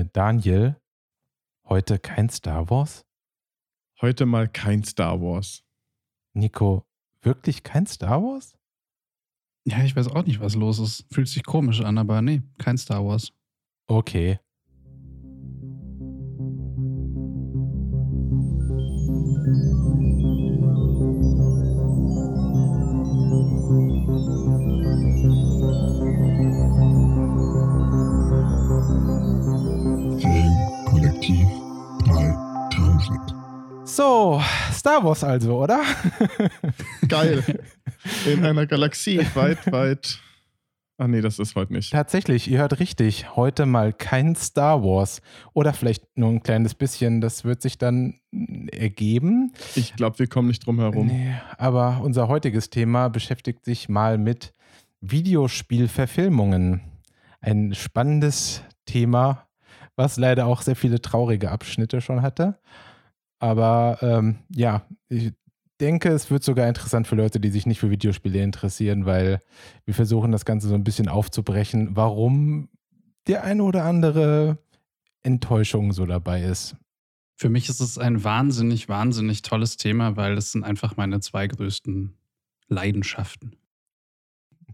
Äh, Daniel, heute kein Star Wars? Heute mal kein Star Wars. Nico, wirklich kein Star Wars? Ja, ich weiß auch nicht, was los ist. Fühlt sich komisch an, aber nee, kein Star Wars. Okay. So, Star Wars also, oder? Geil. In einer Galaxie weit, weit. Ach nee, das ist heute nicht. Tatsächlich, ihr hört richtig. Heute mal kein Star Wars. Oder vielleicht nur ein kleines bisschen. Das wird sich dann ergeben. Ich glaube, wir kommen nicht drum herum. Nee, aber unser heutiges Thema beschäftigt sich mal mit Videospielverfilmungen. Ein spannendes Thema, was leider auch sehr viele traurige Abschnitte schon hatte. Aber ähm, ja, ich denke, es wird sogar interessant für Leute, die sich nicht für Videospiele interessieren, weil wir versuchen das Ganze so ein bisschen aufzubrechen, warum der eine oder andere Enttäuschung so dabei ist. Für mich ist es ein wahnsinnig, wahnsinnig tolles Thema, weil es sind einfach meine zwei größten Leidenschaften.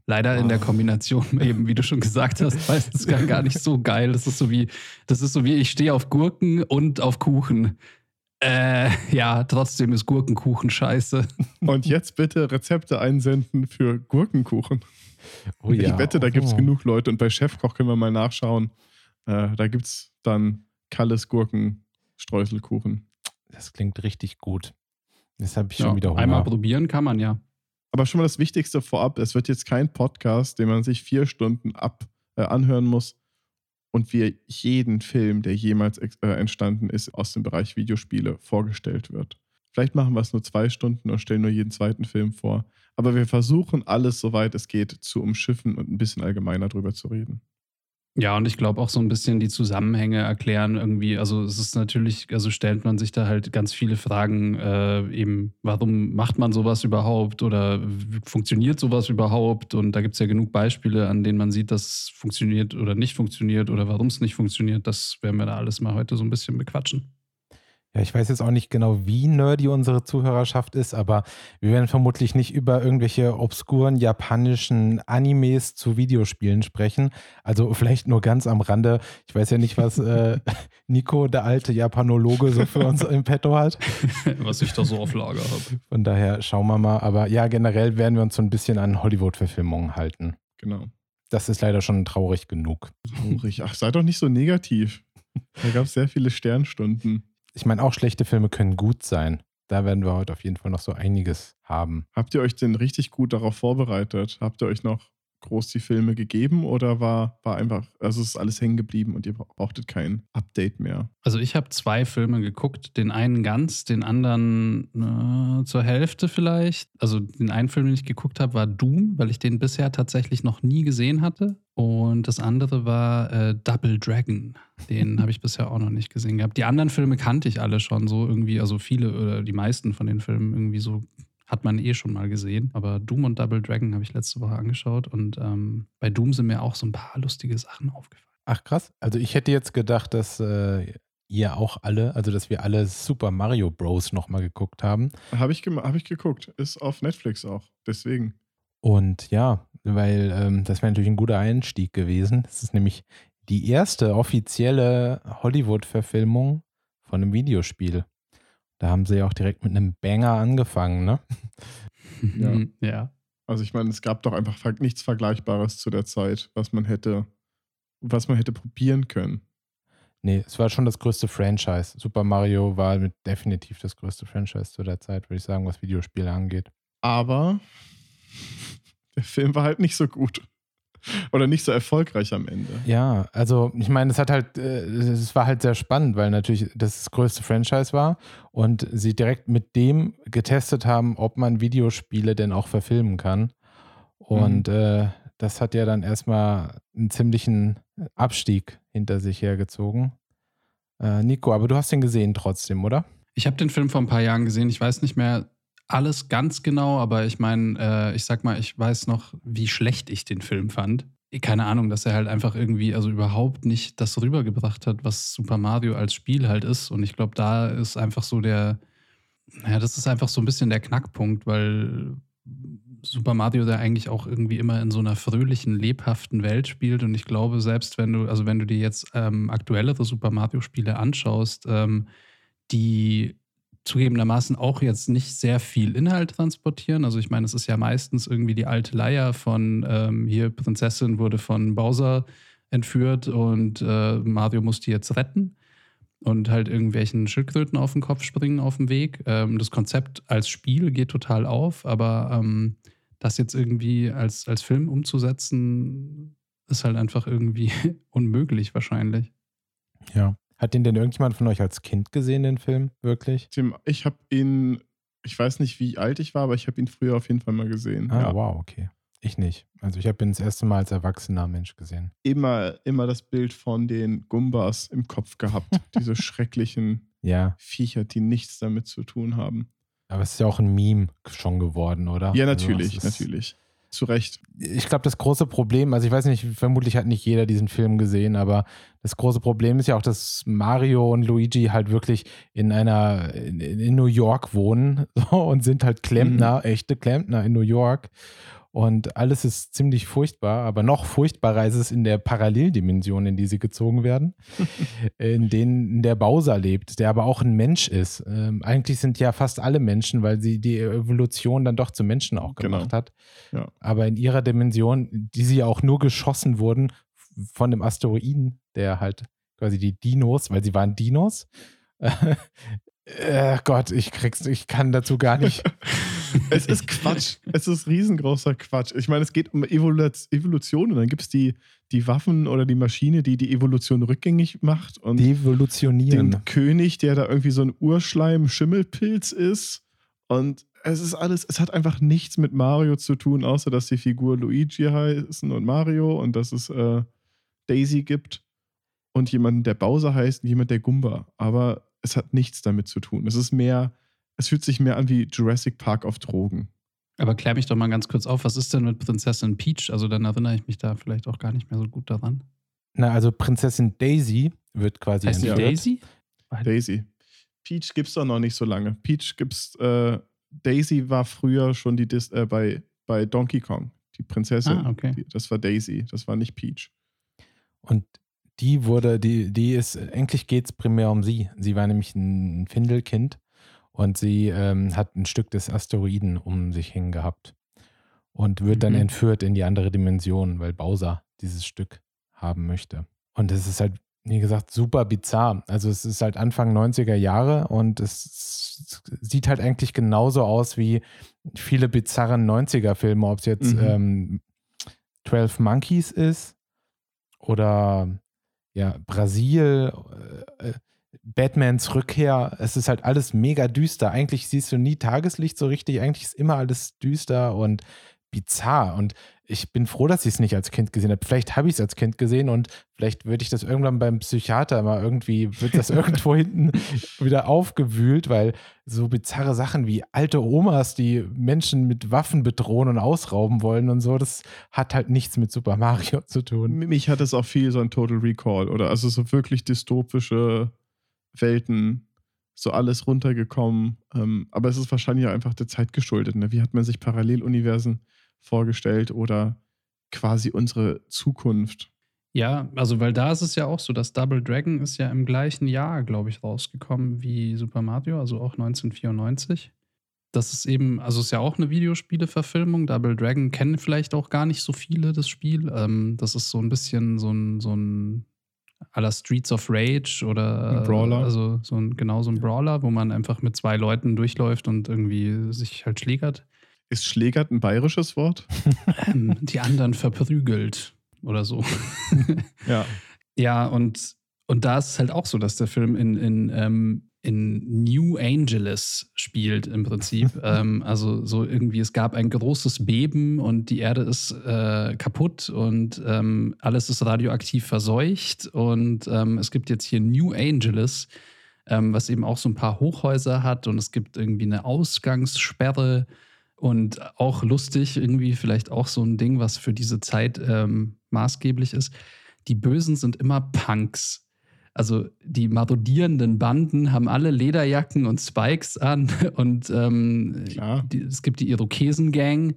Leider in der Oh. Kombination eben, wie du schon gesagt hast, weil es gar nicht so geil. Das ist so wie, das ist so wie, ich stehe auf Gurken und auf Kuchen. Äh, ja, trotzdem ist Gurkenkuchen scheiße. Und jetzt bitte Rezepte einsenden für Gurkenkuchen. Oh Ich wette, da gibt es Oh. genug Leute. Und bei Chefkoch können wir mal nachschauen. Äh, da gibt es dann Kalles Gurkenstreuselkuchen. Das klingt richtig gut. Jetzt habe ich Ja, schon wieder Hunger. einmal probieren kann man ja. Aber schon mal das Wichtigste vorab: Es wird jetzt kein Podcast, den man sich vier Stunden ab, äh, anhören muss und wir jeden Film, der jemals äh, entstanden ist, aus dem Bereich Videospiele vorgestellt wird. Vielleicht machen wir es nur zwei Stunden und stellen nur jeden zweiten Film vor. Aber wir versuchen alles, soweit es geht, zu umschiffen und ein bisschen allgemeiner drüber zu reden. Ja, und ich glaube auch so ein bisschen die Zusammenhänge erklären irgendwie. Also es ist natürlich, also stellt man sich da halt ganz viele Fragen, äh, eben, warum macht man sowas überhaupt oder funktioniert sowas überhaupt? Und da gibt es ja genug Beispiele, an denen man sieht, dass es funktioniert oder nicht funktioniert oder warum es nicht funktioniert. Das werden wir da alles mal heute so ein bisschen bequatschen. Ja, ich weiß jetzt auch nicht genau, wie nerdy unsere Zuhörerschaft ist, aber wir werden vermutlich nicht über irgendwelche obskuren japanischen Animes zu Videospielen sprechen. Also vielleicht nur ganz am Rande. Ich weiß ja nicht, was äh, Nico, der alte Japanologe, so für uns im Petto hat. Was ich da so auf Lager habe. Von daher schauen wir mal. Aber ja, generell werden wir uns so ein bisschen an Hollywood-Verfilmungen halten. Genau. Das ist leider schon traurig genug. Traurig. Ach, sei doch nicht so negativ. Da gab es sehr viele Sternstunden. Ich meine, auch schlechte Filme können gut sein. Da werden wir heute auf jeden Fall noch so einiges haben. Habt ihr euch denn richtig gut darauf vorbereitet? Habt ihr euch noch groß die Filme gegeben oder war, war einfach, also es ist alles hängen geblieben und ihr brauchtet kein Update mehr? Also ich habe zwei Filme geguckt, den einen ganz, den anderen äh, zur Hälfte vielleicht. Also den einen Film, den ich geguckt habe, war Doom, weil ich den bisher tatsächlich noch nie gesehen hatte. Und das andere war äh, Double Dragon. Den habe ich bisher auch noch nicht gesehen gehabt. Die anderen Filme kannte ich alle schon so irgendwie, also viele oder die meisten von den Filmen irgendwie so hat man eh schon mal gesehen. Aber Doom und Double Dragon habe ich letzte Woche angeschaut und ähm, bei Doom sind mir auch so ein paar lustige Sachen aufgefallen. Ach krass. Also ich hätte jetzt gedacht, dass äh, ihr auch alle, also dass wir alle Super Mario Bros. nochmal geguckt haben. Habe ich, hab ich geguckt. Ist auf Netflix auch. Deswegen. Und ja, weil ähm, das wäre natürlich ein guter Einstieg gewesen. Das ist nämlich die erste offizielle Hollywood-Verfilmung von einem Videospiel. Da haben sie ja auch direkt mit einem Banger angefangen, ne? Ja. ja. Also ich meine, es gab doch einfach nichts Vergleichbares zu der Zeit, was man hätte, was man hätte probieren können. Nee, es war schon das größte Franchise. Super Mario war mit definitiv das größte Franchise zu der Zeit, würde ich sagen, was Videospiele angeht. Aber der Film war halt nicht so gut. Oder nicht so erfolgreich am Ende. Ja, also ich meine, es hat halt, äh, es war halt sehr spannend, weil natürlich das, das größte Franchise war und sie direkt mit dem getestet haben, ob man Videospiele denn auch verfilmen kann. Und äh, das hat ja dann erstmal einen ziemlichen Abstieg hinter sich hergezogen. Äh, Nico, aber du hast den gesehen trotzdem, oder? Ich habe den Film vor ein paar Jahren gesehen. Ich weiß nicht mehr alles ganz genau, aber ich meine, äh, ich sag mal, ich weiß noch, wie schlecht ich den Film fand. keine Ahnung, dass er halt einfach irgendwie, also überhaupt nicht das rübergebracht hat, was Super Mario als Spiel halt ist. Und ich glaube, da ist einfach so der, ja, das ist einfach so ein bisschen der Knackpunkt, weil Super Mario da eigentlich auch irgendwie immer in so einer fröhlichen, lebhaften Welt spielt. Und ich glaube, selbst wenn du, also wenn du dir jetzt ähm, aktuellere Super Mario-Spiele anschaust, ähm, die zugegebenermaßen auch jetzt nicht sehr viel Inhalt transportieren. Also ich meine, es ist ja meistens irgendwie die alte Leier von ähm, hier Prinzessin wurde von Bowser entführt und äh, Mario muss die jetzt retten und halt irgendwelchen Schildkröten auf den Kopf springen auf dem Weg. Ähm, das Konzept als Spiel geht total auf, aber ähm, das jetzt irgendwie als, als Film umzusetzen, ist halt einfach irgendwie unmöglich wahrscheinlich. Ja. Hat den denn irgendjemand von euch als Kind gesehen, den Film? Wirklich? Tim, ich habe ihn, ich weiß nicht, wie alt ich war, aber ich habe ihn früher auf jeden Fall mal gesehen. Ah, ja. wow, okay. Ich nicht. Also ich habe ihn das erste Mal als erwachsener Mensch gesehen. Immer, immer das Bild von den Gumbas im Kopf gehabt. Diese schrecklichen Ja, Viecher, die nichts damit zu tun haben. aber es ist ja auch ein Meme schon geworden, oder? Ja, Also natürlich, ist- natürlich. Zu Recht. ich glaube, das große Problem, also ich weiß nicht, vermutlich hat nicht jeder diesen Film gesehen, aber das große Problem ist ja auch, dass Mario und Luigi halt wirklich in einer, in, in New York wohnen so, und sind halt Klempner, echte Klempner in New York. Und alles ist ziemlich furchtbar, aber noch furchtbarer ist es in der Paralleldimension, in die sie gezogen werden, in denen der Bowser lebt, der aber auch ein Mensch ist. Ähm, eigentlich sind ja fast alle Menschen, weil sie die Evolution dann doch zu Menschen auch Genau. gemacht hat. Ja. Aber in ihrer Dimension, die sie ja auch nur geschossen wurden von dem Asteroiden, der halt quasi die Dinos, weil sie waren Dinos. äh, Gott, ich krieg's, ich kann dazu gar nicht. Es ist Quatsch. es ist riesengroßer Quatsch. Ich meine, es geht um Evolu Evolution und dann gibt es die, die Waffen oder die Maschine, die die Evolution rückgängig macht und Devolutionieren. den König, der da irgendwie so ein Urschleim-Schimmelpilz ist. Und es ist alles, es hat einfach nichts mit Mario zu tun, außer dass die Figur Luigi heißen und Mario und dass es äh, Daisy gibt und jemanden, der Bowser heißt und jemand, der Gumba. Aber es hat nichts damit zu tun. Es ist mehr, es fühlt sich mehr an wie Jurassic Park auf Drogen. Aber klär mich doch mal ganz kurz auf, was ist denn mit Prinzessin Peach? Also dann erinnere ich mich da vielleicht auch gar nicht mehr so gut daran. Na, also Prinzessin Daisy wird quasi Heißt entführt. Daisy? Daisy. Peach gibt's doch noch nicht so lange. Peach gibt's, äh, Daisy war früher schon die Dis äh, bei, bei Donkey Kong. Die Prinzessin. Ah, okay. Die, das war Daisy, das war nicht Peach. Und die wurde, die, die ist, eigentlich geht es primär um sie. Sie war nämlich ein Findelkind und sie ähm, hat ein Stück des Asteroiden um sich hängen gehabt und wird dann Mhm. entführt in die andere Dimension, weil Bowser dieses Stück haben möchte. Und es ist halt, wie gesagt, super bizarr. Also es ist halt Anfang 90er Jahre und es sieht halt eigentlich genauso aus wie viele bizarre 90er-Filme, ob es jetzt Mhm. ähm, 12 Monkeys ist oder ja, Brasil, äh, äh, Batmans Rückkehr, es ist halt alles mega düster. Eigentlich siehst du nie Tageslicht so richtig, eigentlich ist immer alles düster und bizarr. Und ich bin froh, dass ich es nicht als Kind gesehen habe. Vielleicht habe ich es als Kind gesehen und vielleicht würde ich das irgendwann beim Psychiater mal irgendwie, wird das irgendwo hinten wieder aufgewühlt, weil so bizarre Sachen wie alte Omas, die Menschen mit Waffen bedrohen und ausrauben wollen und so, das hat halt nichts mit Super Mario zu tun. Mich hat es auch viel so ein Total Recall oder also so wirklich dystopische Welten, so alles runtergekommen. Ähm, aber es ist wahrscheinlich einfach der Zeit geschuldet. Ne? Wie hat man sich Paralleluniversen vorgestellt oder quasi unsere Zukunft? Ja, also weil da ist es ja auch so, dass Double Dragon ist ja im gleichen Jahr, glaube ich, rausgekommen wie Super Mario, also auch 1994. Das ist eben, also ist ja auch eine Videospiele-Verfilmung. Double Dragon kennen vielleicht auch gar nicht so viele das Spiel. Ähm, das ist so ein bisschen so ein, so ein à la Streets of Rage oder Ein Brawler. also so ein, genau so ein Brawler, wo man einfach mit zwei Leuten durchläuft und irgendwie sich halt schlägert. Ist Schlägert ein bayerisches Wort? Ähm, die anderen verprügelt oder so. Ja. Ja, und, und da ist es halt auch so, dass der Film in, in, ähm, in New Angeles spielt im Prinzip. ähm, also so irgendwie, es gab ein großes Beben und die Erde ist äh, kaputt und ähm, alles ist radioaktiv verseucht. Und ähm, es gibt jetzt hier New Angeles, ähm, was eben auch so ein paar Hochhäuser hat und es gibt irgendwie eine Ausgangssperre. Und auch lustig, irgendwie vielleicht auch so ein Ding, was für diese Zeit ähm, maßgeblich ist. Die Bösen sind immer Punks. Also die marodierenden Banden haben alle Lederjacken und Spikes an und ähm, die, es gibt die Irokesen-Gang,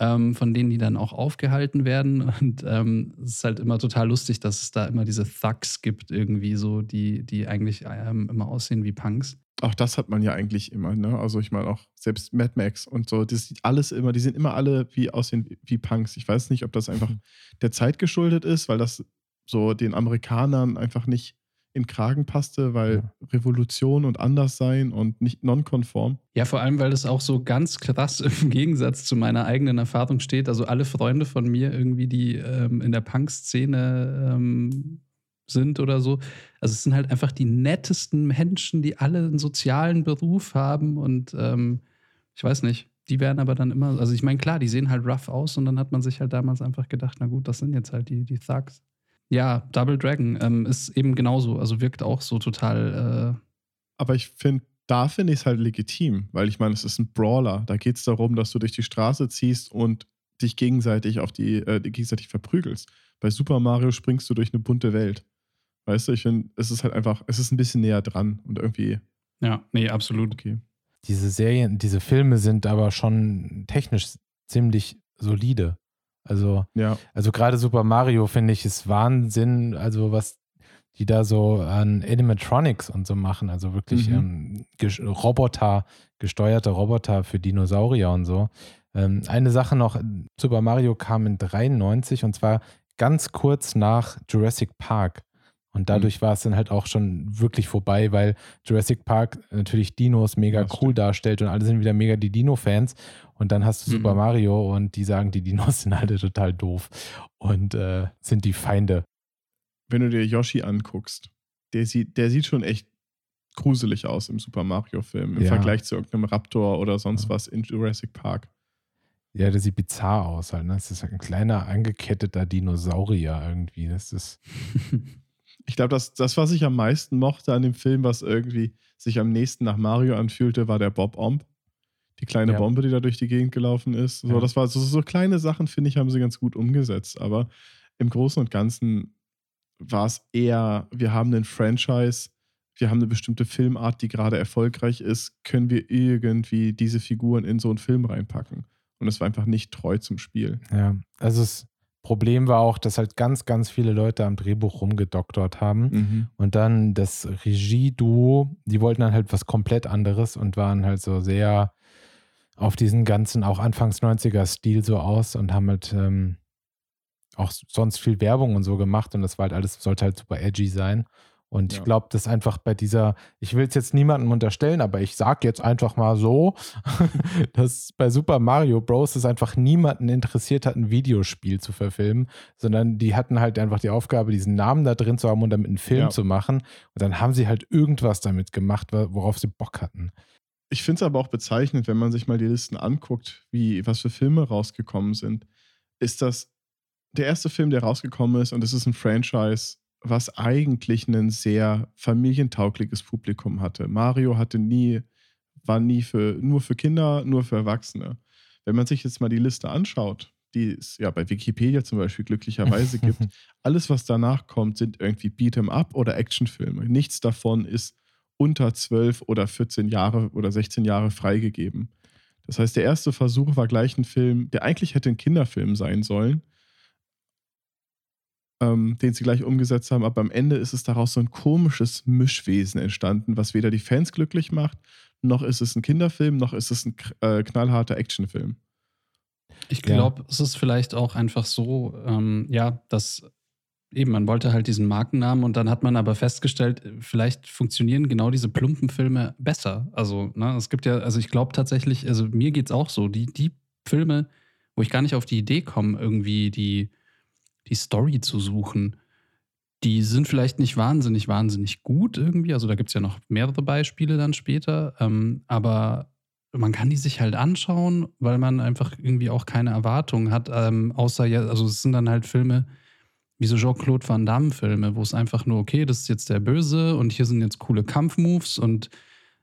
ähm, von denen die dann auch aufgehalten werden. Und ähm, es ist halt immer total lustig, dass es da immer diese Thugs gibt, irgendwie so, die, die eigentlich ähm, immer aussehen wie Punks. Auch das hat man ja eigentlich immer, ne? Also ich meine auch selbst Mad Max und so, das sieht alles immer, die sind immer alle wie aussehen wie Punks. Ich weiß nicht, ob das einfach der Zeit geschuldet ist, weil das so den Amerikanern einfach nicht in Kragen passte, weil ja. Revolution und anders sein und nicht nonkonform. Ja, vor allem, weil das auch so ganz krass im Gegensatz zu meiner eigenen Erfahrung steht. Also alle Freunde von mir irgendwie, die ähm, in der Punk-Szene ähm, sind oder so. Also es sind halt einfach die nettesten Menschen, die alle einen sozialen Beruf haben und ähm, ich weiß nicht, die werden aber dann immer, also ich meine, klar, die sehen halt rough aus und dann hat man sich halt damals einfach gedacht, na gut, das sind jetzt halt die, die Thugs. Ja, Double Dragon ähm, ist eben genauso, also wirkt auch so total. Äh Aber ich finde, da finde ich es halt legitim, weil ich meine, es ist ein Brawler. Da geht es darum, dass du durch die Straße ziehst und dich gegenseitig auf die, äh, gegenseitig verprügelst. Bei Super Mario springst du durch eine bunte Welt. Weißt du, ich finde, es ist halt einfach, es ist ein bisschen näher dran und irgendwie. Ja, nee, absolut. Okay. Diese Serien, diese Filme sind aber schon technisch ziemlich solide. Also, ja. also gerade Super Mario finde ich ist Wahnsinn, also was die da so an Animatronics und so machen, also wirklich mhm. ähm, Roboter, gesteuerte Roboter für Dinosaurier und so. Ähm, eine Sache noch, Super Mario kam in 93 und zwar ganz kurz nach Jurassic Park. Und dadurch mhm. war es dann halt auch schon wirklich vorbei, weil Jurassic Park natürlich Dinos mega das cool stimmt. darstellt und alle sind wieder mega die Dino-Fans. Und dann hast du mhm. Super Mario und die sagen, die Dinos sind alle total doof und äh, sind die Feinde. Wenn du dir Yoshi anguckst, der sieht, der sieht schon echt gruselig aus im Super Mario-Film im ja. Vergleich zu irgendeinem Raptor oder sonst was in Jurassic Park. Ja, der sieht bizarr aus halt. Ne? Das ist ein kleiner angeketteter Dinosaurier irgendwie. Das ist. Ich glaube, das, das, was ich am meisten mochte an dem Film, was irgendwie sich am nächsten nach Mario anfühlte, war der Bob Omb. Die kleine ja. Bombe, die da durch die Gegend gelaufen ist. So, ja. Das war so, so kleine Sachen, finde ich, haben sie ganz gut umgesetzt. Aber im Großen und Ganzen war es eher, wir haben einen Franchise, wir haben eine bestimmte Filmart, die gerade erfolgreich ist, können wir irgendwie diese Figuren in so einen Film reinpacken. Und es war einfach nicht treu zum Spiel. Ja, also es Problem war auch, dass halt ganz, ganz viele Leute am Drehbuch rumgedoktort haben. Mhm. Und dann das Regie-Duo, die wollten dann halt was komplett anderes und waren halt so sehr auf diesen ganzen, auch Anfangs 90er-Stil so aus und haben halt ähm, auch sonst viel Werbung und so gemacht und das war halt alles, sollte halt super edgy sein. Und ja. ich glaube, dass einfach bei dieser, ich will es jetzt niemandem unterstellen, aber ich sage jetzt einfach mal so, dass bei Super Mario Bros. es einfach niemanden interessiert hat, ein Videospiel zu verfilmen, sondern die hatten halt einfach die Aufgabe, diesen Namen da drin zu haben und damit einen Film ja. zu machen. Und dann haben sie halt irgendwas damit gemacht, worauf sie Bock hatten. Ich finde es aber auch bezeichnend, wenn man sich mal die Listen anguckt, wie was für Filme rausgekommen sind, ist das der erste Film, der rausgekommen ist und es ist ein Franchise, was eigentlich ein sehr familientaugliches Publikum hatte. Mario hatte nie, war nie für, nur für Kinder, nur für Erwachsene. Wenn man sich jetzt mal die Liste anschaut, die es ja bei Wikipedia zum Beispiel glücklicherweise gibt, alles, was danach kommt, sind irgendwie Beat'em Up oder Actionfilme. Nichts davon ist unter 12 oder 14 Jahre oder 16 Jahre freigegeben. Das heißt, der erste Versuch war gleich ein Film, der eigentlich hätte ein Kinderfilm sein sollen, ähm, den sie gleich umgesetzt haben. Aber am Ende ist es daraus so ein komisches Mischwesen entstanden, was weder die Fans glücklich macht, noch ist es ein Kinderfilm, noch ist es ein äh, knallharter Actionfilm. Ich glaube, ja. es ist vielleicht auch einfach so, ähm, ja, dass eben, man wollte halt diesen Markennamen und dann hat man aber festgestellt, vielleicht funktionieren genau diese plumpen Filme besser. Also, ne, es gibt ja, also ich glaube tatsächlich, also mir geht es auch so, die, die Filme, wo ich gar nicht auf die Idee komme, irgendwie die die Story zu suchen. Die sind vielleicht nicht wahnsinnig, wahnsinnig gut irgendwie. Also da gibt es ja noch mehrere Beispiele dann später. Ähm, aber man kann die sich halt anschauen, weil man einfach irgendwie auch keine Erwartungen hat. Ähm, außer ja, also es sind dann halt Filme wie so Jean-Claude Van Damme-Filme, wo es einfach nur, okay, das ist jetzt der Böse und hier sind jetzt coole Kampfmoves und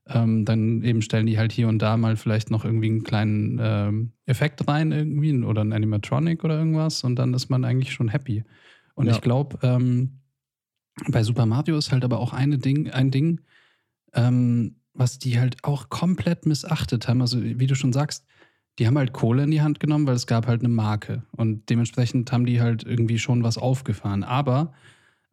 Ähm, dann eben stellen die halt hier und da mal vielleicht noch irgendwie einen kleinen ähm, Effekt rein irgendwie oder ein Animatronic oder irgendwas und dann ist man eigentlich schon happy. Und Ja. ich glaube, ähm, bei Super Mario ist halt aber auch eine Ding, ein Ding, ähm, was die halt auch komplett missachtet haben. Also wie du schon sagst, die haben halt Kohle in die Hand genommen, weil es gab halt eine Marke. Und dementsprechend haben die halt irgendwie schon was aufgefahren. Aber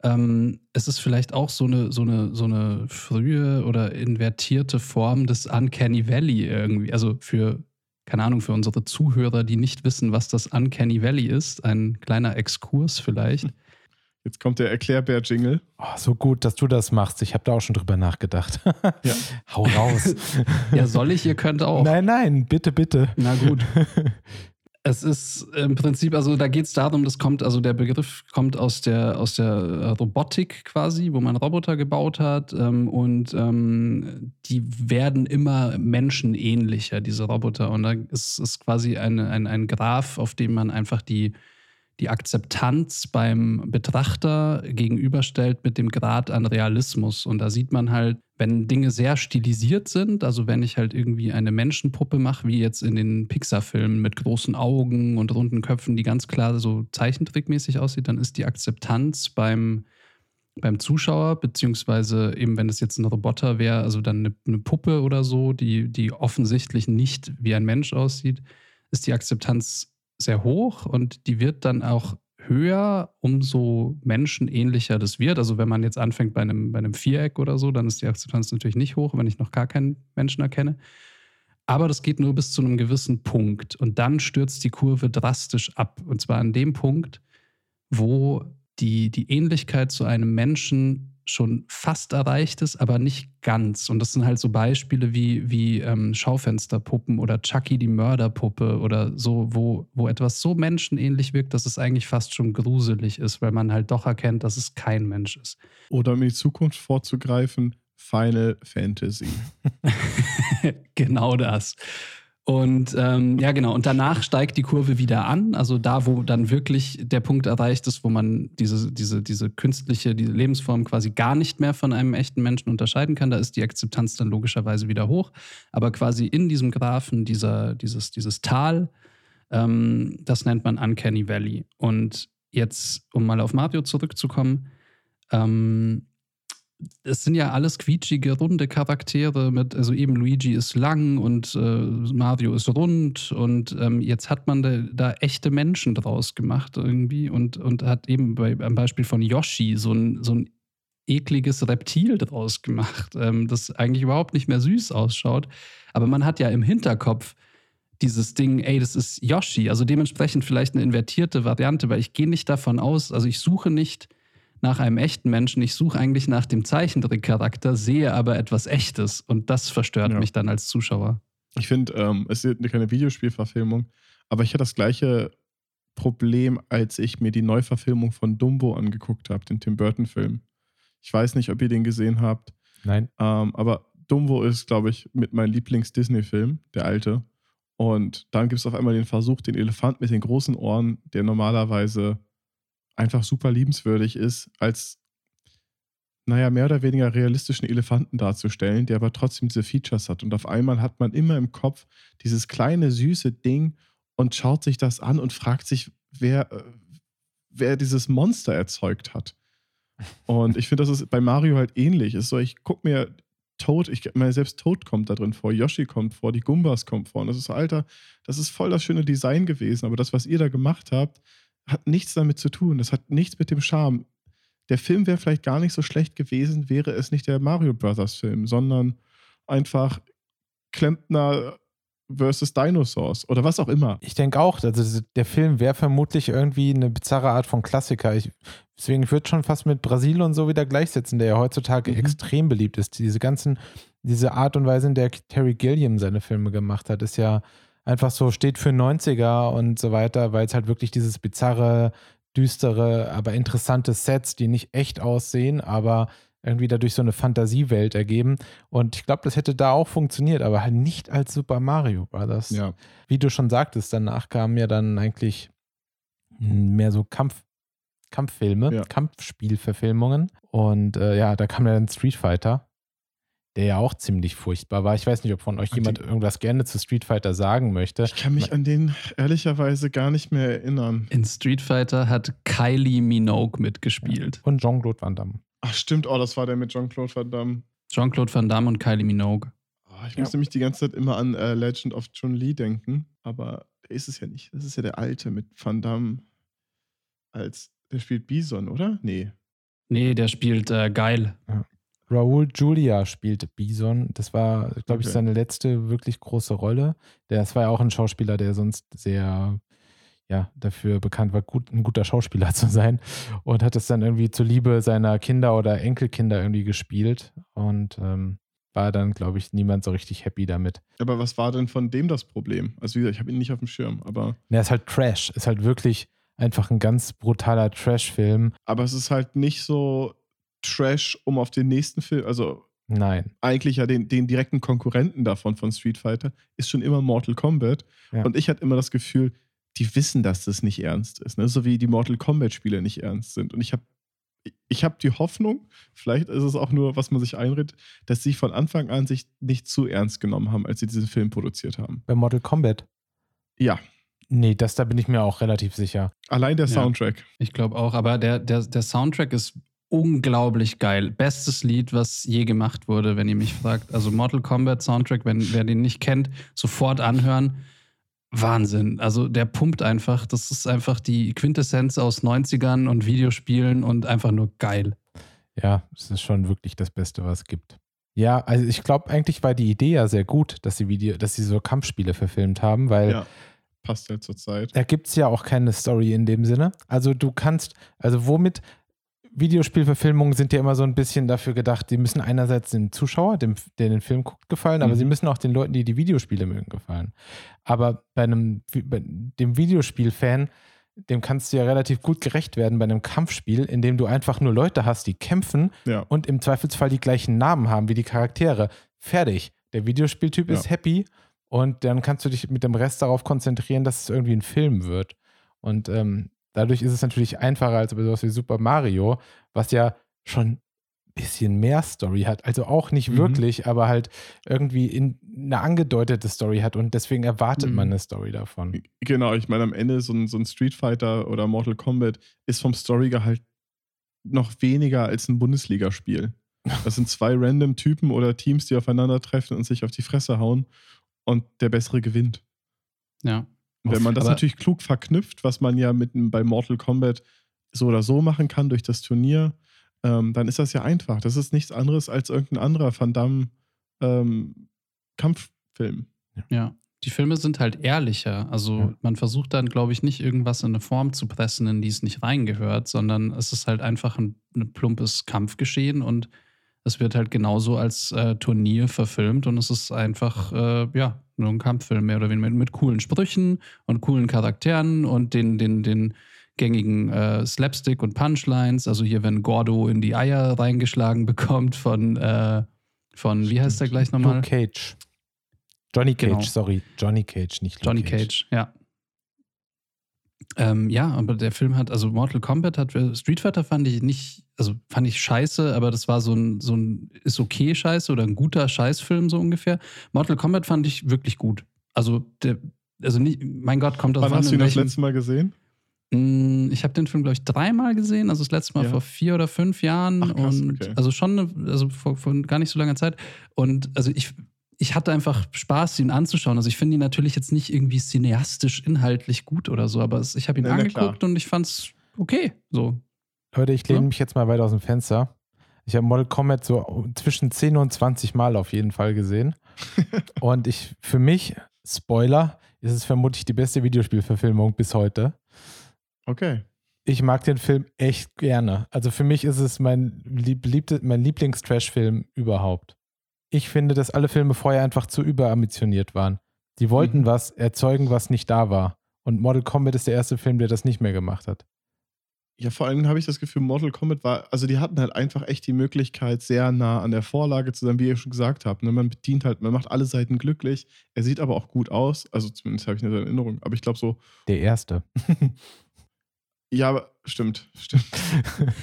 ähm, es ist vielleicht auch so eine, so, eine, so eine frühe oder invertierte Form des Uncanny Valley irgendwie. Also für, keine Ahnung, für unsere Zuhörer, die nicht wissen, was das Uncanny Valley ist, ein kleiner Exkurs vielleicht. Jetzt kommt der Erklärbär-Jingle. Oh, so gut, dass du das machst. Ich habe da auch schon drüber nachgedacht. Ja. Hau raus. Ja, soll ich? Ihr könnt auch. Nein, nein, bitte, bitte. Na gut. Es ist im Prinzip, also da geht es darum, das kommt, also der Begriff kommt aus der, aus der äh, Robotik quasi, wo man Roboter gebaut hat ähm, und ähm, die werden immer menschenähnlicher, diese Roboter. Und da ist es quasi eine, ein, ein Graph, auf dem man einfach die, die Akzeptanz beim Betrachter gegenüberstellt mit dem Grad an Realismus. Und da sieht man halt, wenn Dinge sehr stilisiert sind, also wenn ich halt irgendwie eine Menschenpuppe mache, wie jetzt in den Pixar-Filmen mit großen Augen und runden Köpfen, die ganz klar so zeichentrickmäßig aussieht, dann ist die Akzeptanz beim, beim Zuschauer, beziehungsweise eben, wenn es jetzt ein Roboter wäre, also dann eine, eine Puppe oder so, die, die offensichtlich nicht wie ein Mensch aussieht, ist die Akzeptanz sehr hoch und die wird dann auch höher, umso menschenähnlicher das wird. Also wenn man jetzt anfängt bei einem, bei einem Viereck oder so, dann ist die Akzeptanz natürlich nicht hoch, wenn ich noch gar keinen Menschen erkenne. Aber das geht nur bis zu einem gewissen Punkt. Und dann stürzt die Kurve drastisch ab. Und zwar an dem Punkt, wo die, die Ähnlichkeit zu einem Menschen schon fast erreicht ist, aber nicht ganz. Und das sind halt so Beispiele wie, wie ähm, Schaufensterpuppen oder Chucky die Mörderpuppe oder so, wo, wo etwas so menschenähnlich wirkt, dass es eigentlich fast schon gruselig ist, weil man halt doch erkennt, dass es kein Mensch ist. Oder um in die Zukunft vorzugreifen, Final Fantasy. genau das. Und ähm, ja, genau. Und danach steigt die Kurve wieder an. Also da, wo dann wirklich der Punkt erreicht ist, wo man diese, diese, diese künstliche, diese Lebensform quasi gar nicht mehr von einem echten Menschen unterscheiden kann, da ist die Akzeptanz dann logischerweise wieder hoch. Aber quasi in diesem Graphen, dieser, dieses, dieses Tal, ähm, das nennt man Uncanny Valley. Und jetzt, um mal auf Mario zurückzukommen, ähm, es sind ja alles quietschige, runde Charaktere mit, also eben Luigi ist lang und äh, Mario ist rund und ähm, jetzt hat man da, da echte Menschen draus gemacht irgendwie und, und hat eben bei, am Beispiel von Yoshi so ein, so ein ekliges Reptil draus gemacht, ähm, das eigentlich überhaupt nicht mehr süß ausschaut. Aber man hat ja im Hinterkopf dieses Ding, ey, das ist Yoshi. Also dementsprechend vielleicht eine invertierte Variante, weil ich gehe nicht davon aus, also ich suche nicht nach einem echten Menschen. Ich suche eigentlich nach dem Zeichentrickcharakter, sehe aber etwas Echtes und das verstört Ja. mich dann als Zuschauer. Ich finde, ähm, es ist keine Videospielverfilmung, aber ich hatte das gleiche Problem, als ich mir die Neuverfilmung von Dumbo angeguckt habe, den Tim Burton-Film. Ich weiß nicht, ob ihr den gesehen habt, Nein. ähm, aber Dumbo ist, glaube ich, mit meinem Lieblings-Disney-Film, der alte. Und dann gibt es auf einmal den Versuch, den Elefant mit den großen Ohren, der normalerweise einfach super liebenswürdig ist, als, naja, mehr oder weniger realistischen Elefanten darzustellen, der aber trotzdem diese Features hat. Und auf einmal hat man immer im Kopf dieses kleine, süße Ding und schaut sich das an und fragt sich, wer, äh, wer dieses Monster erzeugt hat. Und ich finde, das ist bei Mario halt ähnlich. Ist so, ich gucke mir Toad, ich meine, selbst Toad kommt da drin vor, Yoshi kommt vor, die Gumbas kommen vor. Und das ist so, Alter, das ist voll das schöne Design gewesen, aber das, was ihr da gemacht habt, hat nichts damit zu tun. Das hat nichts mit dem Charme. Der Film wäre vielleicht gar nicht so schlecht gewesen, wäre es nicht der Mario Brothers Film, sondern einfach Klempner versus Dinosaurs oder was auch immer. Ich denke auch, also der Film wäre vermutlich irgendwie eine bizarre Art von Klassiker. Ich, deswegen ich würde schon fast mit Brasil und so wieder gleichsetzen, der ja heutzutage Mhm. extrem beliebt ist. Diese ganzen, diese Art und Weise, in der Terry Gilliam seine Filme gemacht hat, ist ja einfach so, steht für 90er und so weiter, weil es halt wirklich dieses bizarre, düstere, aber interessante Sets, die nicht echt aussehen, aber irgendwie dadurch so eine Fantasiewelt ergeben. Und ich glaube, das hätte da auch funktioniert, aber halt nicht als Super Mario Brothers Ja. wie du schon sagtest, danach kamen ja dann eigentlich mehr so Kampf, Kampffilme, Ja. Kampfspielverfilmungen. Und äh, ja, da kam ja dann Street Fighter. Der ja auch ziemlich furchtbar war. Ich weiß nicht, ob von euch Ach, jemand irgendwas gerne zu Street Fighter sagen möchte. Ich kann mich an den ehrlicherweise gar nicht mehr erinnern. In Street Fighter hat Kylie Minogue mitgespielt. Und Jean-Claude Van Damme. Ach, stimmt. Oh, das war der mit Jean-Claude Van Damme. Jean-Claude Van Damme und Kylie Minogue. Oh, ich musste mich die ganze Zeit immer an äh, Legend of Chun-Li denken, aber der ist es ja nicht. Das ist ja der alte mit Van Damme als. Der spielt Bison, oder? Nee. Nee, der spielt äh, geil. Raoul Julia spielt Bison. Das war, glaube ich, Okay. seine letzte wirklich große Rolle. Das war ja auch ein Schauspieler, der sonst sehr ja, dafür bekannt war, gut, ein guter Schauspieler zu sein. Und hat es dann irgendwie zur Liebe seiner Kinder oder Enkelkinder irgendwie gespielt. Und ähm, war dann, glaube ich, niemand so richtig happy damit. Aber was war denn von dem das Problem? Also, wie gesagt, ich habe ihn nicht auf dem Schirm, aber, Der ist halt Trash. Ist halt wirklich einfach ein ganz brutaler Trash-Film. aber es ist halt nicht so Trash, um auf den nächsten Film, also Nein. eigentlich ja den, den direkten Konkurrenten davon von Street Fighter, ist schon immer Mortal Kombat. Ja. Und ich hatte immer das Gefühl, die wissen, dass das nicht ernst ist. Ne? So wie die Mortal Kombat-Spiele nicht ernst sind. Und ich habe ich hab die Hoffnung, vielleicht ist es auch nur, was man sich einredet, dass sie von Anfang an sich nicht zu ernst genommen haben, als sie diesen Film produziert haben. Bei Mortal Kombat. Ja, Nee, das da bin ich mir auch relativ sicher. allein der Ja. Soundtrack. Ich glaube auch, aber der, der, der Soundtrack ist unglaublich geil. Bestes Lied, was je gemacht wurde, wenn ihr mich fragt. Also Mortal Kombat Soundtrack, wenn wer den nicht kennt, sofort anhören. Wahnsinn. Also der pumpt einfach. Das ist einfach die Quintessenz aus 90ern und Videospielen und einfach nur geil. Ja, es ist schon wirklich das Beste, was es gibt. Ja, also ich glaube, eigentlich war die Idee ja sehr gut, dass sie Video, dass sie so Kampfspiele verfilmt haben, weil Ja, passt ja zur Zeit. da gibt es ja auch keine Story in dem Sinne. Also du kannst, also womit Videospielverfilmungen sind ja immer so ein bisschen dafür gedacht, die müssen einerseits dem Zuschauer, dem, der den Film guckt, gefallen, aber Mhm. sie müssen auch den Leuten, die die Videospiele mögen, gefallen. Aber bei einem, bei dem Videospiel-Fan, dem kannst du ja relativ gut gerecht werden bei einem Kampfspiel, in dem du einfach nur Leute hast, die kämpfen Ja. und im Zweifelsfall die gleichen Namen haben wie die Charaktere. Fertig. Der Videospieltyp Ja. ist happy und dann kannst du dich mit dem Rest darauf konzentrieren, dass es irgendwie ein Film wird. Und ähm, dadurch ist es natürlich einfacher als bei sowas wie Super Mario, was ja schon ein bisschen mehr Story hat. Also auch nicht Mhm. wirklich, aber halt irgendwie in, eine angedeutete Story hat und deswegen erwartet Mhm. man eine Story davon. Genau, ich meine, am Ende so ein, so ein Street Fighter oder Mortal Kombat ist vom Storygehalt noch weniger als ein Bundesligaspiel. Das sind zwei random Typen oder Teams, die aufeinandertreffen und sich auf die Fresse hauen und der Bessere gewinnt. Ja. Wenn man das Aber- natürlich klug verknüpft, was man ja mit einem- bei Mortal Kombat so oder so machen kann durch das Turnier, ähm, dann ist das ja einfach. Das ist nichts anderes als irgendein anderer Van Damme ähm, Kampffilm. Ja. Die Filme sind halt ehrlicher. Also Ja. man versucht dann, glaube ich, nicht irgendwas in eine Form zu pressen, in die es nicht reingehört, sondern es ist halt einfach ein, ein plumpes Kampfgeschehen und es wird halt genauso als äh, Turnier verfilmt und es ist einfach, äh, ja, nur ein Kampffilm mehr oder weniger mit, mit coolen Sprüchen und coolen Charakteren und den, den, den gängigen äh, Slapstick und Punchlines. Also hier, wenn Gordo in die Eier reingeschlagen bekommt von, äh, von wie heißt der gleich nochmal? Luke Cage. Johnny Cage, Genau. sorry. Johnny Cage, nicht Luke Johnny Cage, ja. Ähm, ja, aber der Film hat, also Mortal Kombat hat, Street Fighter fand ich nicht, also fand ich scheiße, aber das war so ein, so ein ist okay Scheiße oder ein guter Scheißfilm so ungefähr. Mortal Kombat fand ich wirklich gut. Also, der, also nicht, mein Gott, kommt Wann drauf an, hast du ihn das letzte Mal gesehen? Mm, Ich habe den Film, glaube ich, dreimal gesehen. Also das letzte Mal Ja. vor vier oder fünf Jahren. Ach, krass, und okay. also schon, also vor, vor gar nicht so langer Zeit. Und also ich, ich hatte einfach Spaß, ihn anzuschauen. Also ich finde ihn natürlich jetzt nicht irgendwie cineastisch inhaltlich gut oder so, aber es, ich habe ihn klar. angeguckt und ich fand's okay. So. Leute, ich lehne Ja. mich jetzt mal weit aus dem Fenster. Ich habe Mortal Kombat so zwischen 10 und 20 Mal auf jeden Fall gesehen. und ich, für mich, Spoiler, ist es vermutlich die beste Videospielverfilmung bis heute. Okay. Ich mag den Film echt gerne. Also für mich ist es mein, lieb, beliebte, mein Lieblings-Trash-Film überhaupt. Ich finde, dass alle Filme vorher einfach zu überambitioniert waren. Die wollten Mhm. was erzeugen, was nicht da war. Und Mortal Kombat ist der erste Film, der das nicht mehr gemacht hat. Ja, vor allem habe ich das Gefühl, Mortal Kombat war, also die hatten halt einfach echt die Möglichkeit, sehr nah an der Vorlage zu sein, wie ihr schon gesagt habt. Ne? Man bedient halt, man macht alle Seiten glücklich. Er sieht aber auch gut aus. Also zumindest habe ich eine Erinnerung. Aber ich glaube so, Der erste. Ja, stimmt, stimmt.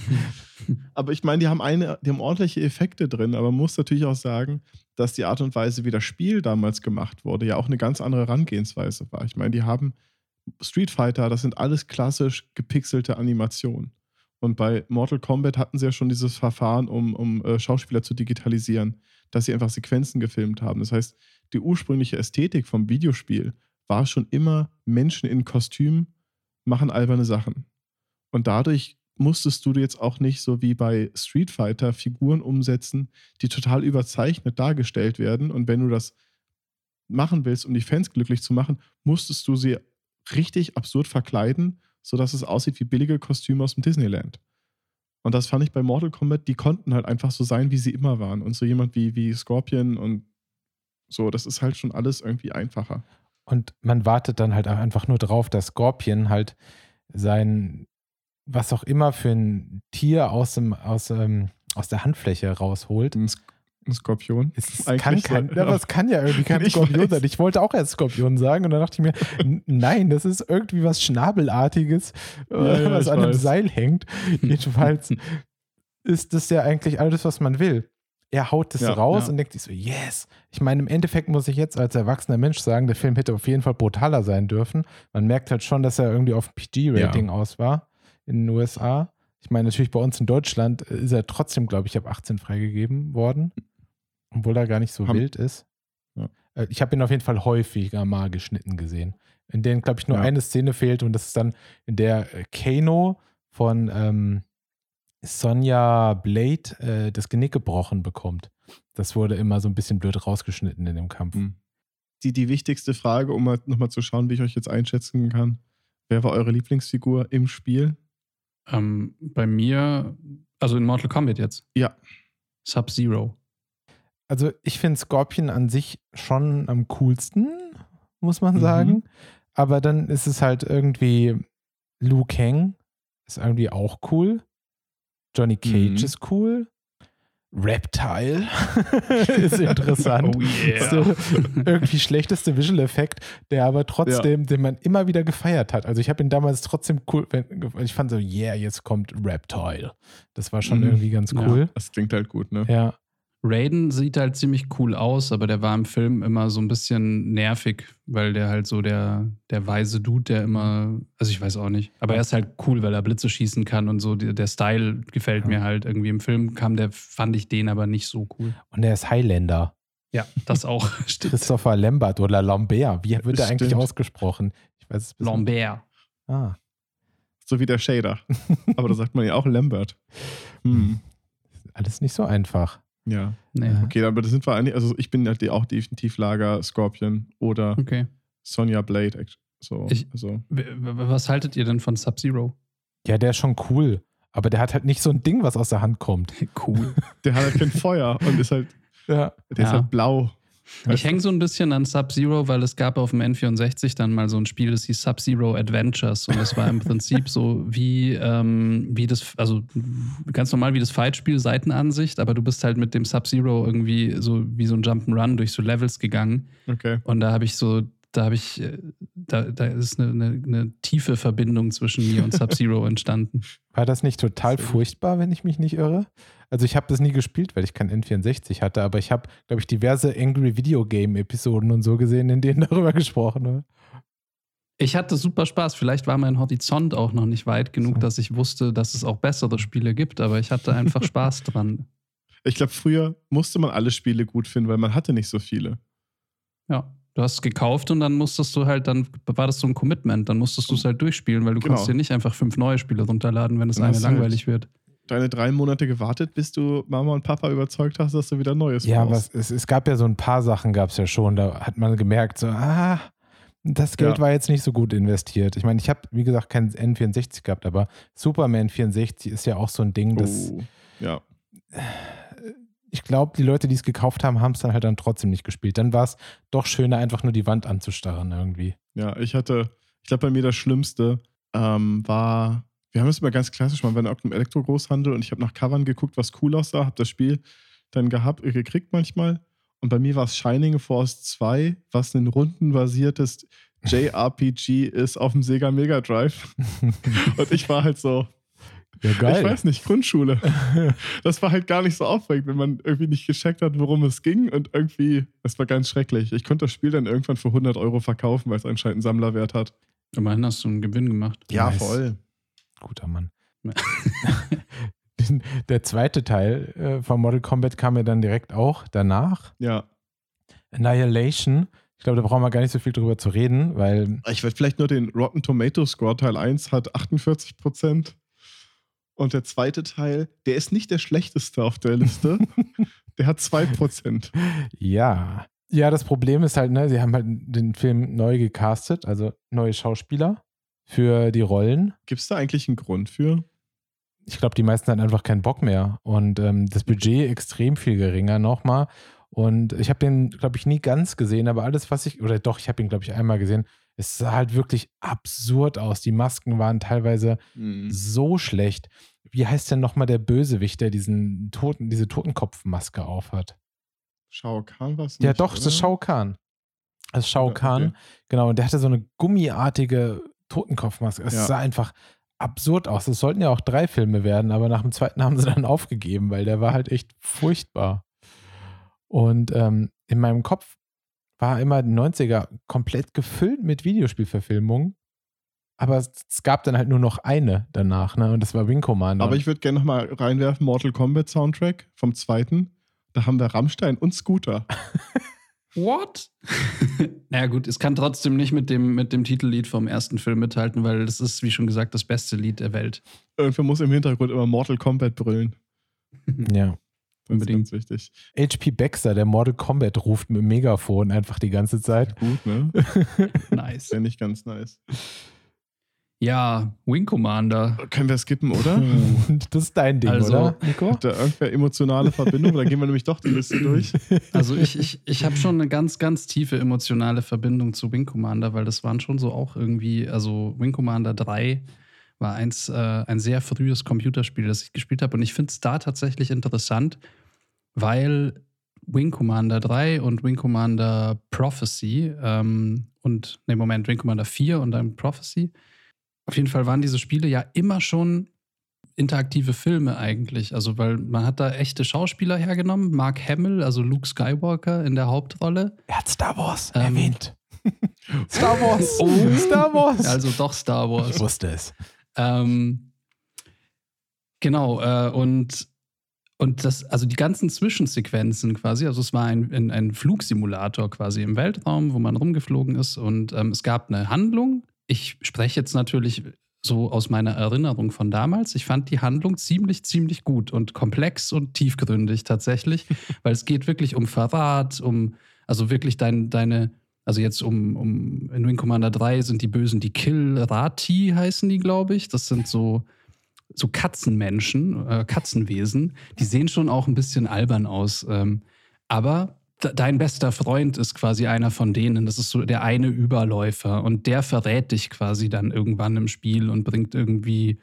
aber ich meine, die haben eine, die haben ordentliche Effekte drin, aber man muss natürlich auch sagen, dass die Art und Weise, wie das Spiel damals gemacht wurde, ja auch eine ganz andere Herangehensweise war. Ich meine, die haben Street Fighter, das sind alles klassisch gepixelte Animationen. Und bei Mortal Kombat hatten sie ja schon dieses Verfahren, um, um äh, Schauspieler zu digitalisieren, dass sie einfach Sequenzen gefilmt haben. Das heißt, die ursprüngliche Ästhetik vom Videospiel war schon immer Menschen in Kostümen machen alberne Sachen. Und dadurch musstest du jetzt auch nicht so wie bei Street Fighter Figuren umsetzen, die total überzeichnet dargestellt werden. Und wenn du das machen willst, um die Fans glücklich zu machen, musstest du sie richtig absurd verkleiden, sodass es aussieht wie billige Kostüme aus dem Disneyland. Und das fand ich bei Mortal Kombat, die konnten halt einfach so sein, wie sie immer waren. Und so jemand wie, wie Scorpion und so, das ist halt schon alles irgendwie einfacher. Und man wartet dann halt einfach nur drauf, dass Scorpion halt sein, was auch immer für ein Tier aus, dem, aus, ähm, aus der Handfläche rausholt. Ein, Sk ein Skorpion. Es kann kein, ja, aber es kann ja irgendwie kein ich Skorpion weiß. sein. Ich wollte auch erst Skorpion sagen und dann dachte ich mir, nein, das ist irgendwie was Schnabelartiges, ja, ja, was an weiß. einem Seil hängt. Jedenfalls ist das ja eigentlich alles, was man will er haut das ja, raus ja. und denkt sich so, yes. Ich meine, im Endeffekt muss ich jetzt als erwachsener Mensch sagen, der Film hätte auf jeden Fall brutaler sein dürfen. Man merkt halt schon, dass er irgendwie auf PG-Rating ja. aus war in den USA. Ich meine, natürlich bei uns in Deutschland ist er trotzdem, glaube ich, ab 18 freigegeben worden, obwohl er gar nicht so Ham wild ist. Äh, ich habe ihn auf jeden Fall häufiger mal geschnitten gesehen, in denen, glaube ich, nur eine Szene fehlt und das ist dann in der äh, Kano von ähm, Sonja Blade äh, das Genick gebrochen bekommt. Das wurde immer so ein bisschen blöd rausgeschnitten in dem Kampf. Hm. Die, die wichtigste Frage, um mal, nochmal zu schauen, wie ich euch jetzt einschätzen kann. Wer war eure Lieblingsfigur im Spiel? Ähm, bei mir, also in Mortal Kombat jetzt? Ja. Sub-Zero. Also ich finde Scorpion an sich schon am coolsten, muss man mhm. sagen. Aber dann ist es halt irgendwie Liu Kang, ist irgendwie auch cool. Johnny Cage mhm. ist cool. Reptile ist interessant. oh yeah. Ist der irgendwie schlechteste Visual-Effekt, der aber trotzdem, ja. den man immer wieder gefeiert hat. Also ich habe ihn damals trotzdem cool, ich fand so, yeah, jetzt kommt Reptile. Das war schon mhm. irgendwie ganz cool. Ja, das klingt halt gut, ne? Ja. Raiden sieht halt ziemlich cool aus, aber der war im Film immer so ein bisschen nervig, weil der halt so der, der weise Dude, der immer, also ich weiß auch nicht, aber er ist halt cool, weil er Blitze schießen kann und so, der Style gefällt ja. mir halt irgendwie. Im Film kam der, fand ich den aber nicht so cool. Und er ist Highlander. Ja, das auch. Christopher Lambert oder Lambert, wie wird er eigentlich ausgesprochen? Ich weiß es Lambert. Ah. So wie der Shader. aber da sagt man ja auch Lambert. Hm. Alles nicht so einfach. Ja. Nee. Okay, aber das sind wir eigentlich, also ich bin halt auch definitiv Lager Scorpion oder okay. Sonja Blade. So, ich, also. Was haltet ihr denn von Sub-Zero? Ja, der ist schon cool. Aber der hat halt nicht so ein Ding, was aus der Hand kommt. Cool. der hat halt kein Feuer und ist halt, ja. der ist halt blau. Ich hänge so ein bisschen an Sub-Zero, weil es gab auf dem N64 dann mal so ein Spiel, das hieß Sub-Zero Adventures. Und das war im Prinzip so wie, ähm, wie das, also ganz normal wie das Fight-Spiel, Seitenansicht, aber du bist halt mit dem Sub-Zero irgendwie so wie so ein Jump'n'Run durch so Levels gegangen. Okay. Und da habe ich so da habe ich, äh, da, da ist eine, eine, eine, tiefe Verbindung zwischen mir und Sub-Zero entstanden. War das nicht total furchtbar, wenn ich mich nicht irre? Also ich habe das nie gespielt, weil ich kein N64 hatte, aber ich habe, glaube ich, diverse Angry Video Game Episoden und so gesehen, in denen darüber gesprochen wird. Ich hatte super Spaß. Vielleicht war mein Horizont auch noch nicht weit genug, dass ich wusste, dass es auch bessere Spiele gibt, aber ich hatte einfach Spaß dran. Ich glaube, früher musste man alle Spiele gut finden, weil man hatte nicht so viele. Ja. Du hast es gekauft und dann musstest du halt, dann war das so ein Commitment, dann musstest du es halt durchspielen, weil du genau. kannst dir nicht einfach fünf neue Spiele runterladen, wenn das eine halt langweilig halt wird. Deine drei Monate gewartet, bis du Mama und Papa überzeugt hast, dass du wieder Neues Ja, aber es, es, gab ja so ein paar Sachen, gab es ja schon, da hat man gemerkt, so, ah, das Geld ja. war jetzt nicht so gut investiert. Ich meine, ich habe, wie gesagt, kein N64 gehabt, aber Superman 64 ist ja auch so ein Ding, das. Oh, ja ich glaube, die Leute, die es gekauft haben, haben es dann halt dann trotzdem nicht gespielt. Dann war es doch schöner, einfach nur die Wand anzustarren irgendwie. Ja, ich hatte, ich glaube, bei mir das Schlimmste ähm, war, wir haben es immer ganz klassisch, man war in einem Elektro-Großhandel und ich habe nach Covern geguckt, was cool aussah, habe das Spiel dann gehabt, gekriegt manchmal. Und bei mir war es Shining Force 2, was ein rundenbasiertes JRPG ist auf dem Sega Mega Drive. Und ich war halt so, Ja, ich weiß nicht, Grundschule. Das war halt gar nicht so aufregend, wenn man irgendwie nicht gecheckt hat, worum es ging. Und irgendwie, das war ganz schrecklich. Ich konnte das Spiel dann irgendwann für 100 Euro verkaufen, weil es anscheinend einen Sammlerwert hat. Immerhin hast du einen Gewinn gemacht. Ja, Nice. voll. Guter Mann. Der zweite Teil äh, von Mortal Kombat kam ja dann direkt auch danach. Ja. Annihilation. Ich glaube, da brauchen wir gar nicht so viel drüber zu reden, weil Ich werde vielleicht nur den Rotten Tomato Score Teil 1 hat 48 Prozent. Und der zweite Teil, der ist nicht der schlechteste auf der Liste. der hat 2 Prozent. ja. Ja, das Problem ist halt, ne, sie haben halt den Film neu gecastet, also neue Schauspieler für die Rollen. Gibt es da eigentlich einen Grund für? Ich glaube, die meisten hatten einfach keinen Bock mehr und ähm, das Budget extrem viel geringer nochmal. Und ich habe den, glaube ich, nie ganz gesehen, aber alles, was ich, oder doch, ich habe ihn, glaube ich, einmal gesehen, es sah halt wirklich absurd aus. Die Masken waren teilweise so schlecht. Wie heißt denn nochmal der Bösewicht, der diesen Toten, diese Totenkopfmaske aufhat? Shao Kahn was? Ja, doch, das ist Shao Kahn. Das ist Shao Ja, Kahn. okay. Genau, und der hatte so eine gummiartige Totenkopfmaske. Es Ja. sah einfach absurd aus. Es sollten ja auch drei Filme werden, aber nach dem zweiten haben sie dann aufgegeben, weil der war halt echt furchtbar. Und ähm, in meinem Kopf war immer die 90er komplett gefüllt mit Videospielverfilmungen. Aber es, gab dann halt nur noch eine danach, ne? Und das war Wing Commander. Aber ich würde gerne nochmal reinwerfen: Mortal Kombat Soundtrack vom zweiten. Da haben wir Rammstein und Scooter. What? naja, gut, es kann trotzdem nicht mit dem, mit dem Titellied vom ersten Film mithalten, weil das ist, wie schon gesagt, das beste Lied der Welt. Irgendwer muss im Hintergrund immer Mortal Kombat brüllen. ja. Das Unbedingt. ist ganz wichtig. HP Baxter, der Mortal Kombat ruft mit dem Megafon einfach die ganze Zeit. Gut, ne? Nice. Wäre nicht ganz nice. Ja, Wing Commander. Können wir skippen, oder? Das ist dein Ding, Also- oder, Nico? Hat da irgendwer emotionale Verbindung? Dann gehen wir nämlich doch die Liste durch. Also ich, ich, ich habe schon eine ganz, ganz tiefe emotionale Verbindung zu Wing Commander, weil das waren schon so auch irgendwie, also Wing Commander 3 war eins, äh, ein sehr frühes Computerspiel, das ich gespielt habe. Und ich finde es da tatsächlich interessant, weil Wing Commander 3 und Wing Commander Prophecy ähm, und, ne, Moment, Wing Commander 4 und dann Prophecy, auf jeden Fall waren diese Spiele ja immer schon interaktive Filme eigentlich. Also, weil man hat da echte Schauspieler hergenommen. Mark Hamill, also Luke Skywalker in der Hauptrolle. Er hat Star Wars Ähm. erwähnt. Star Wars. Oh. Star Wars. Also doch Star ich Wars. wusste es. ähm, genau, äh, und, und das, also die ganzen Zwischensequenzen quasi, also es war ein, ein, ein Flugsimulator quasi im Weltraum, wo man rumgeflogen ist und ähm, es gab eine Handlung. Ich spreche jetzt natürlich so aus meiner Erinnerung von damals. Ich fand die Handlung ziemlich, ziemlich gut und komplex und tiefgründig tatsächlich, weil es geht wirklich um Verrat, um, also wirklich dein, deine, also jetzt um, um in Wing Commander 3 sind die Bösen die Kill-Rati heißen die, glaube ich. Das sind so, so Katzenmenschen, äh, Katzenwesen. Die sehen schon auch ein bisschen albern aus. Ähm, aber dein bester Freund ist quasi einer von denen. Das ist so der eine Überläufer. Und der verrät dich quasi dann irgendwann im Spiel und bringt irgendwie,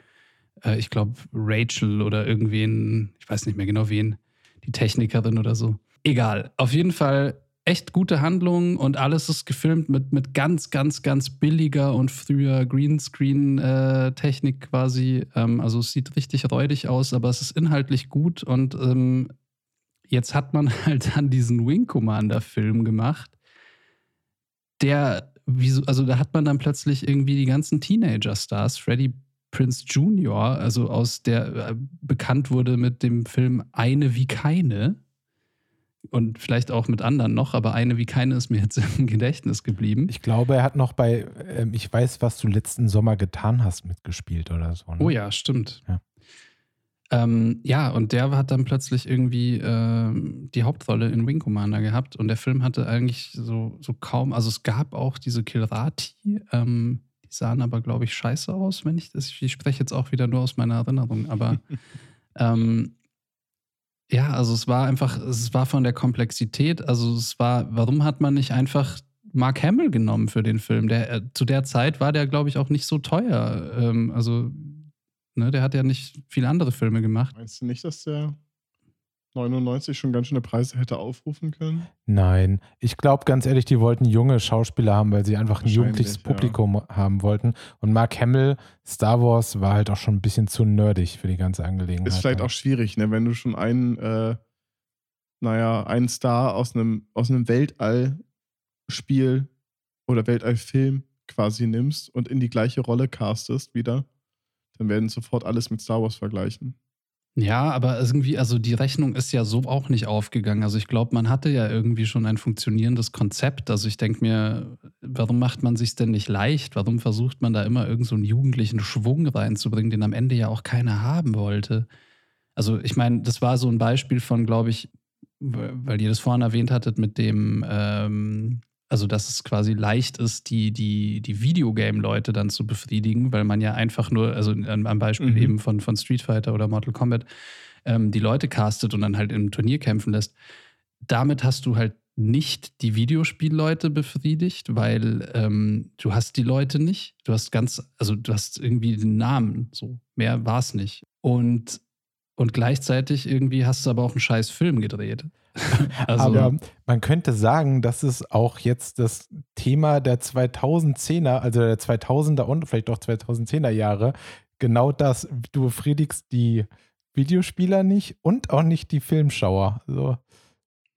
äh, ich glaube, Rachel oder irgendwen, ich weiß nicht mehr genau wen, die Technikerin oder so. Egal. Auf jeden Fall echt gute Handlung und alles ist gefilmt mit, mit ganz, ganz, ganz billiger und früher Greenscreen-Technik quasi. Ähm, also es sieht richtig räudig aus, aber es ist inhaltlich gut und ähm, jetzt hat man halt dann diesen Wing Commander-Film gemacht, der, also da hat man dann plötzlich irgendwie die ganzen Teenager-Stars, Freddie Prince Jr., also aus der äh, bekannt wurde mit dem Film Eine wie keine und vielleicht auch mit anderen noch, aber eine wie keine ist mir jetzt im Gedächtnis geblieben. Ich glaube, er hat noch bei ähm, Ich weiß, was du letzten Sommer getan hast mitgespielt oder so. Ne? Oh ja, stimmt. Ja. Ähm, ja, und der hat dann plötzlich irgendwie ähm, die Hauptrolle in Wing Commander gehabt und der Film hatte eigentlich so, so kaum, also es gab auch diese Kilrati, ähm, die sahen aber, glaube ich, scheiße aus, wenn ich das, ich spreche jetzt auch wieder nur aus meiner Erinnerung, aber ähm, ja, also es war einfach, es war von der Komplexität, also es war, warum hat man nicht einfach Mark Hamill genommen für den Film? Der, äh, zu der Zeit war der, glaube ich, auch nicht so teuer. Ähm, also, ne, der hat ja nicht viele andere Filme gemacht. Meinst du nicht, dass der 99 schon ganz schöne Preise hätte aufrufen können? Nein, ich glaube ganz ehrlich, die wollten junge Schauspieler haben, weil sie einfach ein jugendliches ja. Publikum haben wollten. Und Mark Hamill, Star Wars, war halt auch schon ein bisschen zu nerdig für die ganze Angelegenheit. Ist vielleicht ja. auch schwierig, ne? wenn du schon einen, äh, naja, einen Star aus einem, aus einem Weltallspiel oder Weltallfilm quasi nimmst und in die gleiche Rolle castest wieder, dann werden sofort alles mit Star Wars vergleichen. Ja, aber irgendwie, also die Rechnung ist ja so auch nicht aufgegangen. Also ich glaube, man hatte ja irgendwie schon ein funktionierendes Konzept. Also ich denke mir, warum macht man sich denn nicht leicht? Warum versucht man da immer irgendeinen so einen jugendlichen Schwung reinzubringen, den am Ende ja auch keiner haben wollte? Also ich meine, das war so ein Beispiel von, glaube ich, weil ihr das vorhin erwähnt hattet mit dem, ähm, also dass es quasi leicht ist, die, die, die Videogame-Leute dann zu befriedigen, weil man ja einfach nur, also am Beispiel Mhm. eben von, von Street Fighter oder Mortal Kombat, ähm, die Leute castet und dann halt im Turnier kämpfen lässt. Damit hast du halt nicht die Videospielleute befriedigt, weil ähm, du hast die Leute nicht. Du hast ganz, also du hast irgendwie den Namen, so. Mehr war es nicht. Und, und gleichzeitig irgendwie hast du aber auch einen scheiß Film gedreht. also, Aber man könnte sagen, das ist auch jetzt das Thema der 2010er, also der 2000er und vielleicht auch 2010er Jahre. Genau das. Du befriedigst die Videospieler nicht und auch nicht die Filmschauer. Also,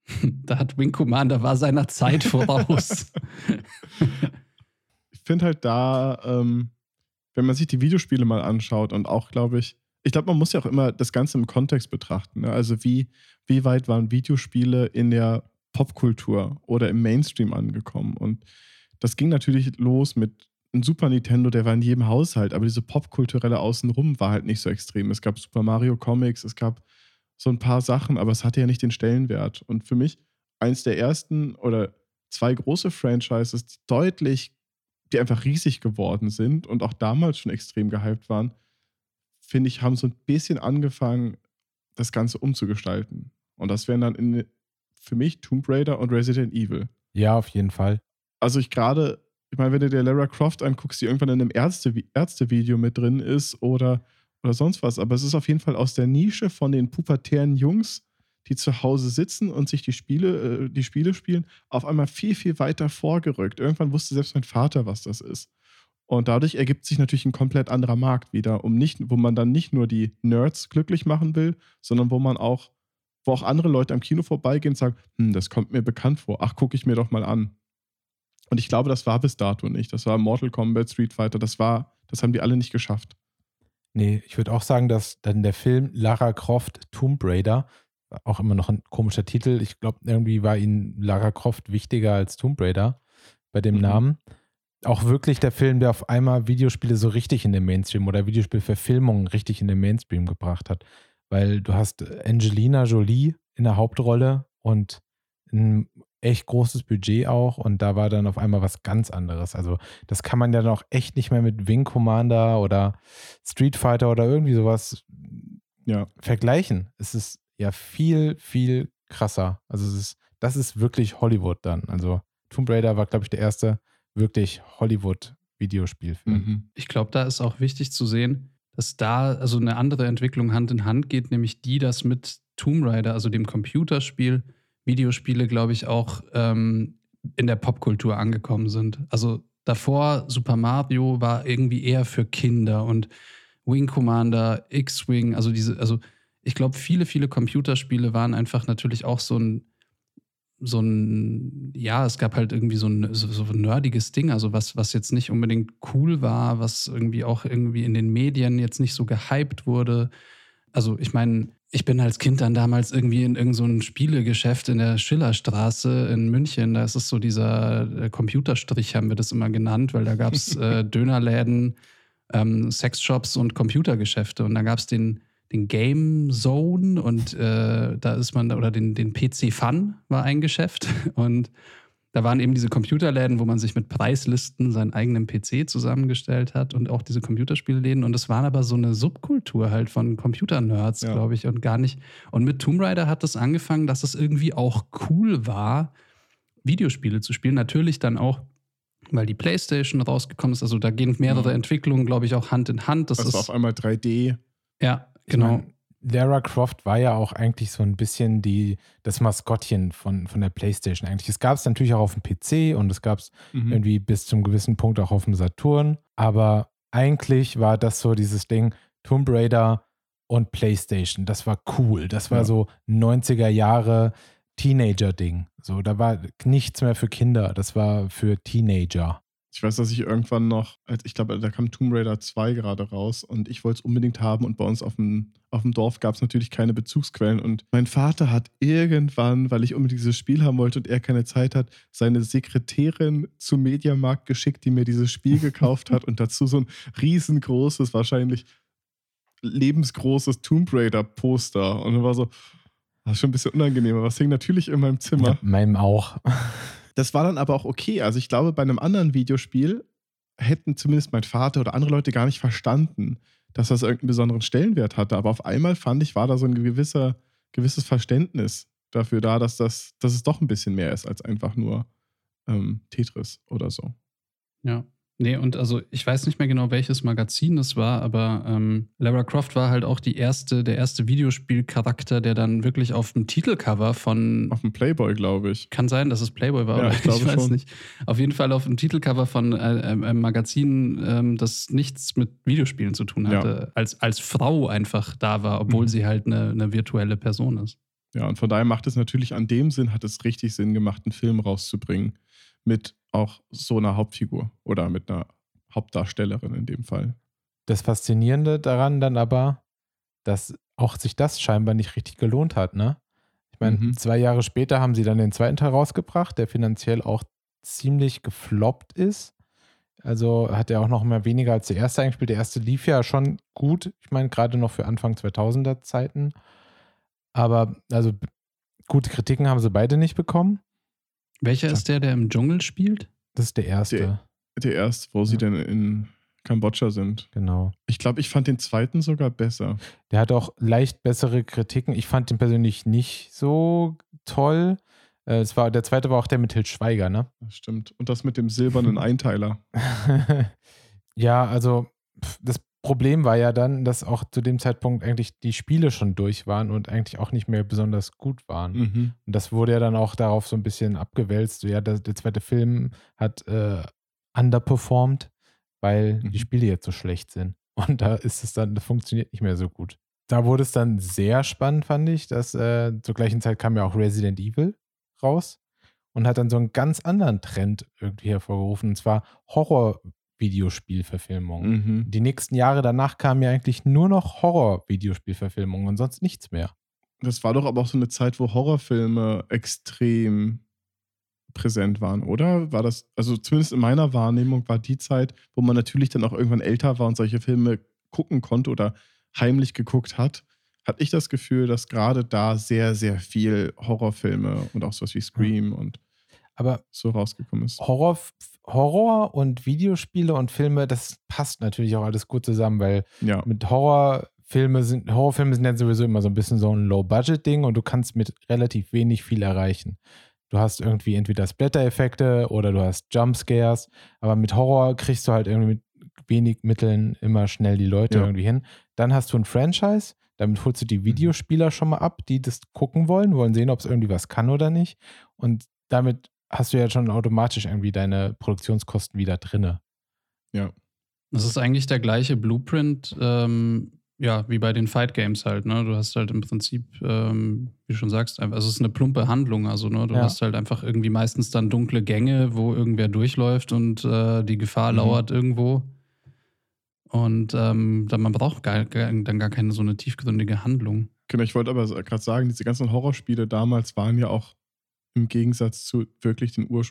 da hat Wing Commander war seiner Zeit voraus. ich finde halt da, ähm, wenn man sich die Videospiele mal anschaut und auch, glaube ich, ich glaube, man muss ja auch immer das Ganze im Kontext betrachten. Ne? Also wie, wie weit waren Videospiele in der Popkultur oder im Mainstream angekommen? Und das ging natürlich los mit einem Super Nintendo, der war in jedem Haushalt, aber diese popkulturelle Außenrum war halt nicht so extrem. Es gab Super Mario Comics, es gab so ein paar Sachen, aber es hatte ja nicht den Stellenwert. Und für mich eins der ersten oder zwei große Franchises, die deutlich, die einfach riesig geworden sind und auch damals schon extrem gehypt waren, finde ich, haben so ein bisschen angefangen, das Ganze umzugestalten. Und das wären dann in, für mich Tomb Raider und Resident Evil. ja, auf jeden Fall. Also ich gerade, ich meine, wenn du dir Lara Croft anguckst, die irgendwann in einem Ärzte, Ärztevideo mit drin ist oder, oder sonst was, aber es ist auf jeden Fall aus der Nische von den pubertären Jungs, die zu Hause sitzen und sich die Spiele, äh, die Spiele spielen, auf einmal viel, viel weiter vorgerückt. Irgendwann wusste selbst mein Vater, was das ist. Und dadurch ergibt sich natürlich ein komplett anderer Markt wieder, um nicht, wo man dann nicht nur die Nerds glücklich machen will, sondern wo man auch, wo auch andere Leute am Kino vorbeigehen und sagen, hm, das kommt mir bekannt vor, ach, gucke ich mir doch mal an. Und ich glaube, das war bis dato nicht. Das war Mortal Kombat, Street Fighter, das war, das haben die alle nicht geschafft. Nee, ich würde auch sagen, dass dann der Film Lara Croft Tomb Raider, auch immer noch ein komischer Titel, ich glaube, irgendwie war ihnen Lara Croft wichtiger als Tomb Raider bei dem Mhm. Namen. Auch wirklich der Film, der auf einmal Videospiele so richtig in den Mainstream oder Videospielverfilmungen richtig in den Mainstream gebracht hat. Weil du hast Angelina Jolie in der Hauptrolle und ein echt großes Budget auch und da war dann auf einmal was ganz anderes. Also das kann man ja noch echt nicht mehr mit Wing Commander oder Street Fighter oder irgendwie sowas Ja. vergleichen. Es ist ja viel, viel krasser. Also es ist, das ist wirklich Hollywood dann. Also Tomb Raider war, glaube ich, der erste wirklich Hollywood-Videospielfilm. Mhm. Ich glaube, da ist auch wichtig zu sehen, dass da also eine andere Entwicklung Hand in Hand geht, nämlich die, dass mit Tomb Raider, also dem Computerspiel, Videospiele, glaube ich, auch ähm, in der Popkultur angekommen sind. Also davor, Super Mario war irgendwie eher für Kinder und Wing Commander, X-Wing, also diese, also ich glaube, viele, viele Computerspiele waren einfach natürlich auch so ein, so ein, ja, es gab halt irgendwie so ein, so, so ein nerdiges Ding, also was, was jetzt nicht unbedingt cool war, was irgendwie auch irgendwie in den Medien jetzt nicht so gehypt wurde. Also ich meine, ich bin als Kind dann damals irgendwie in irgendein so ein Spielegeschäft in der Schillerstraße in München. Da ist es so dieser äh, Computerstrich, haben wir das immer genannt, weil da gab es äh, Dönerläden, ähm, Sexshops und Computergeschäfte. Und da gab es den, den Game Zone und äh, da ist man, oder den, den PC Fun war ein Geschäft. Und da waren eben diese Computerläden, wo man sich mit Preislisten seinen eigenen PC zusammengestellt hat und auch diese Computerspielläden. Und es waren aber so eine Subkultur halt von Computernerds, Ja. glaube ich, und gar nicht. Und mit Tomb Raider hat es angefangen, dass es irgendwie auch cool war, Videospiele zu spielen. Natürlich dann auch, weil die PlayStation rausgekommen ist. Also da gehen mehrere Mhm. Entwicklungen, glaube ich, auch Hand in Hand. Das Das war ist auf einmal 3D. ja genau. mein, Lara Croft war ja auch eigentlich so ein bisschen die, das Maskottchen von, von der PlayStation eigentlich. Es gab es natürlich auch auf dem PC und es gab es Mhm. irgendwie bis zum gewissen Punkt auch auf dem Saturn. Aber eigentlich war das so dieses Ding Tomb Raider und PlayStation. Das war cool. Das war Ja. so 90er Jahre Teenager-Ding. So, da war nichts mehr für Kinder. Das war für Teenager. Ich weiß, dass ich irgendwann noch, als ich glaube, da kam Tomb Raider 2 gerade raus und ich wollte es unbedingt haben und bei uns auf dem, auf dem Dorf gab es natürlich keine Bezugsquellen und mein Vater hat irgendwann, weil ich unbedingt dieses Spiel haben wollte und er keine Zeit hat, seine Sekretärin zum Mediamarkt geschickt, die mir dieses Spiel gekauft hat und dazu so ein riesengroßes, wahrscheinlich lebensgroßes Tomb Raider Poster und dann war so, das ist schon ein bisschen unangenehm, aber es hing natürlich in meinem Zimmer. Ja, meinem auch. Das war dann aber auch okay. Also ich glaube, bei einem anderen Videospiel hätten zumindest mein Vater oder andere Leute gar nicht verstanden, dass das irgendeinen besonderen Stellenwert hatte. Aber auf einmal fand ich, war da so ein gewisser, gewisses Verständnis dafür da, dass, das, dass es doch ein bisschen mehr ist als einfach nur ähm, Tetris oder so. Ja. Nee, und also ich weiß nicht mehr genau, welches Magazin das war, aber ähm, Lara Croft war halt auch die erste, der erste Videospielcharakter, der dann wirklich auf dem Titelcover von Auf dem Playboy, glaube ich. Kann sein, dass es Playboy war, Ja, aber ich glaube weiß schon. nicht. Auf jeden Fall auf dem Titelcover von äh, einem einem Magazin, ähm, das nichts mit Videospielen zu tun hatte, als, als Frau einfach da war, obwohl Mhm. sie halt eine, eine virtuelle Person ist. Ja, und von daher macht es natürlich an dem Sinn, hat es richtig Sinn gemacht, einen Film rauszubringen mit auch so einer Hauptfigur oder mit einer Hauptdarstellerin in dem Fall. Das Faszinierende daran dann aber, dass auch sich das scheinbar nicht richtig gelohnt hat, ne? Ich meine, Mhm. zwei Jahre später haben sie dann den zweiten Teil rausgebracht, der finanziell auch ziemlich gefloppt ist. Also hat er auch noch mal weniger als der erste eingespielt. Der erste lief ja schon gut. Ich meine, gerade noch für Anfang 2000er Zeiten. Aber also gute Kritiken haben sie beide nicht bekommen. Welcher ist der, der im Dschungel spielt? Das ist der erste. Der- Der erste, wo sie Ja. denn in Kambodscha sind. Genau. Ich glaube, ich fand den zweiten sogar besser. Der hat auch leicht bessere Kritiken. Ich fand den persönlich nicht so toll. Äh, Es war, der zweite war auch der mit Til Schweiger, ne? Das stimmt. Und das mit dem silbernen Einteiler. ja, also das Problem war ja dann, dass auch zu dem Zeitpunkt eigentlich die Spiele schon durch waren und eigentlich auch nicht mehr besonders gut waren. Mhm. Und das wurde ja dann auch darauf so ein bisschen abgewälzt. Ja, der, der zweite Film hat äh, underperformed, weil Mhm. die Spiele jetzt so schlecht sind. Und da ist es dann, das funktioniert nicht mehr so gut. Da wurde es dann sehr spannend, fand ich, dass äh, zur gleichen Zeit kam ja auch Resident Evil raus und hat dann so einen ganz anderen Trend irgendwie hervorgerufen, und zwar Horror-Videospielverfilmungen. Mhm. Die nächsten Jahre danach kamen ja eigentlich nur noch Horror-Videospielverfilmungen und sonst nichts mehr. Das war doch aber auch so eine Zeit, wo Horrorfilme extrem präsent waren, oder? War das, also zumindest in meiner Wahrnehmung war die Zeit, wo man natürlich dann auch irgendwann älter war und solche Filme gucken konnte oder heimlich geguckt hat, hatte ich das Gefühl, dass gerade da sehr, sehr viel Horrorfilme und auch sowas wie Scream und Aber so rausgekommen ist. Horror, Horror und Videospiele und Filme, das passt natürlich auch alles gut zusammen, weil Ja, mit Horrorfilme sind, Horrorfilme sind ja sowieso immer so ein bisschen so ein Low-Budget-Ding und du kannst mit relativ wenig viel erreichen. Du hast irgendwie entweder Splatter-Effekte oder du hast Jumpscares, aber mit Horror kriegst du halt irgendwie mit wenig Mitteln immer schnell die Leute Ja. irgendwie hin. Dann hast du ein Franchise, damit holst du die Videospieler schon mal ab, die das gucken wollen, wollen sehen, ob es irgendwie was kann oder nicht. Und damit hast du ja schon automatisch irgendwie deine Produktionskosten wieder drinne. Das ist eigentlich der gleiche Blueprint, ähm, ja, wie bei den Fight Games halt, ne? Du hast halt im Prinzip, ähm, wie du schon sagst, einfach, also es ist eine plumpe Handlung, also ne, du Ja. hast halt einfach irgendwie meistens dann dunkle Gänge, wo irgendwer durchläuft und äh, die Gefahr Mhm. lauert irgendwo. Und ähm, dann, man braucht gar, gar, dann gar keine so eine tiefgründige Handlung. Genau, ich wollte aber gerade sagen, diese ganzen Horrorspiele damals waren ja auch im Gegensatz zu wirklich den Ur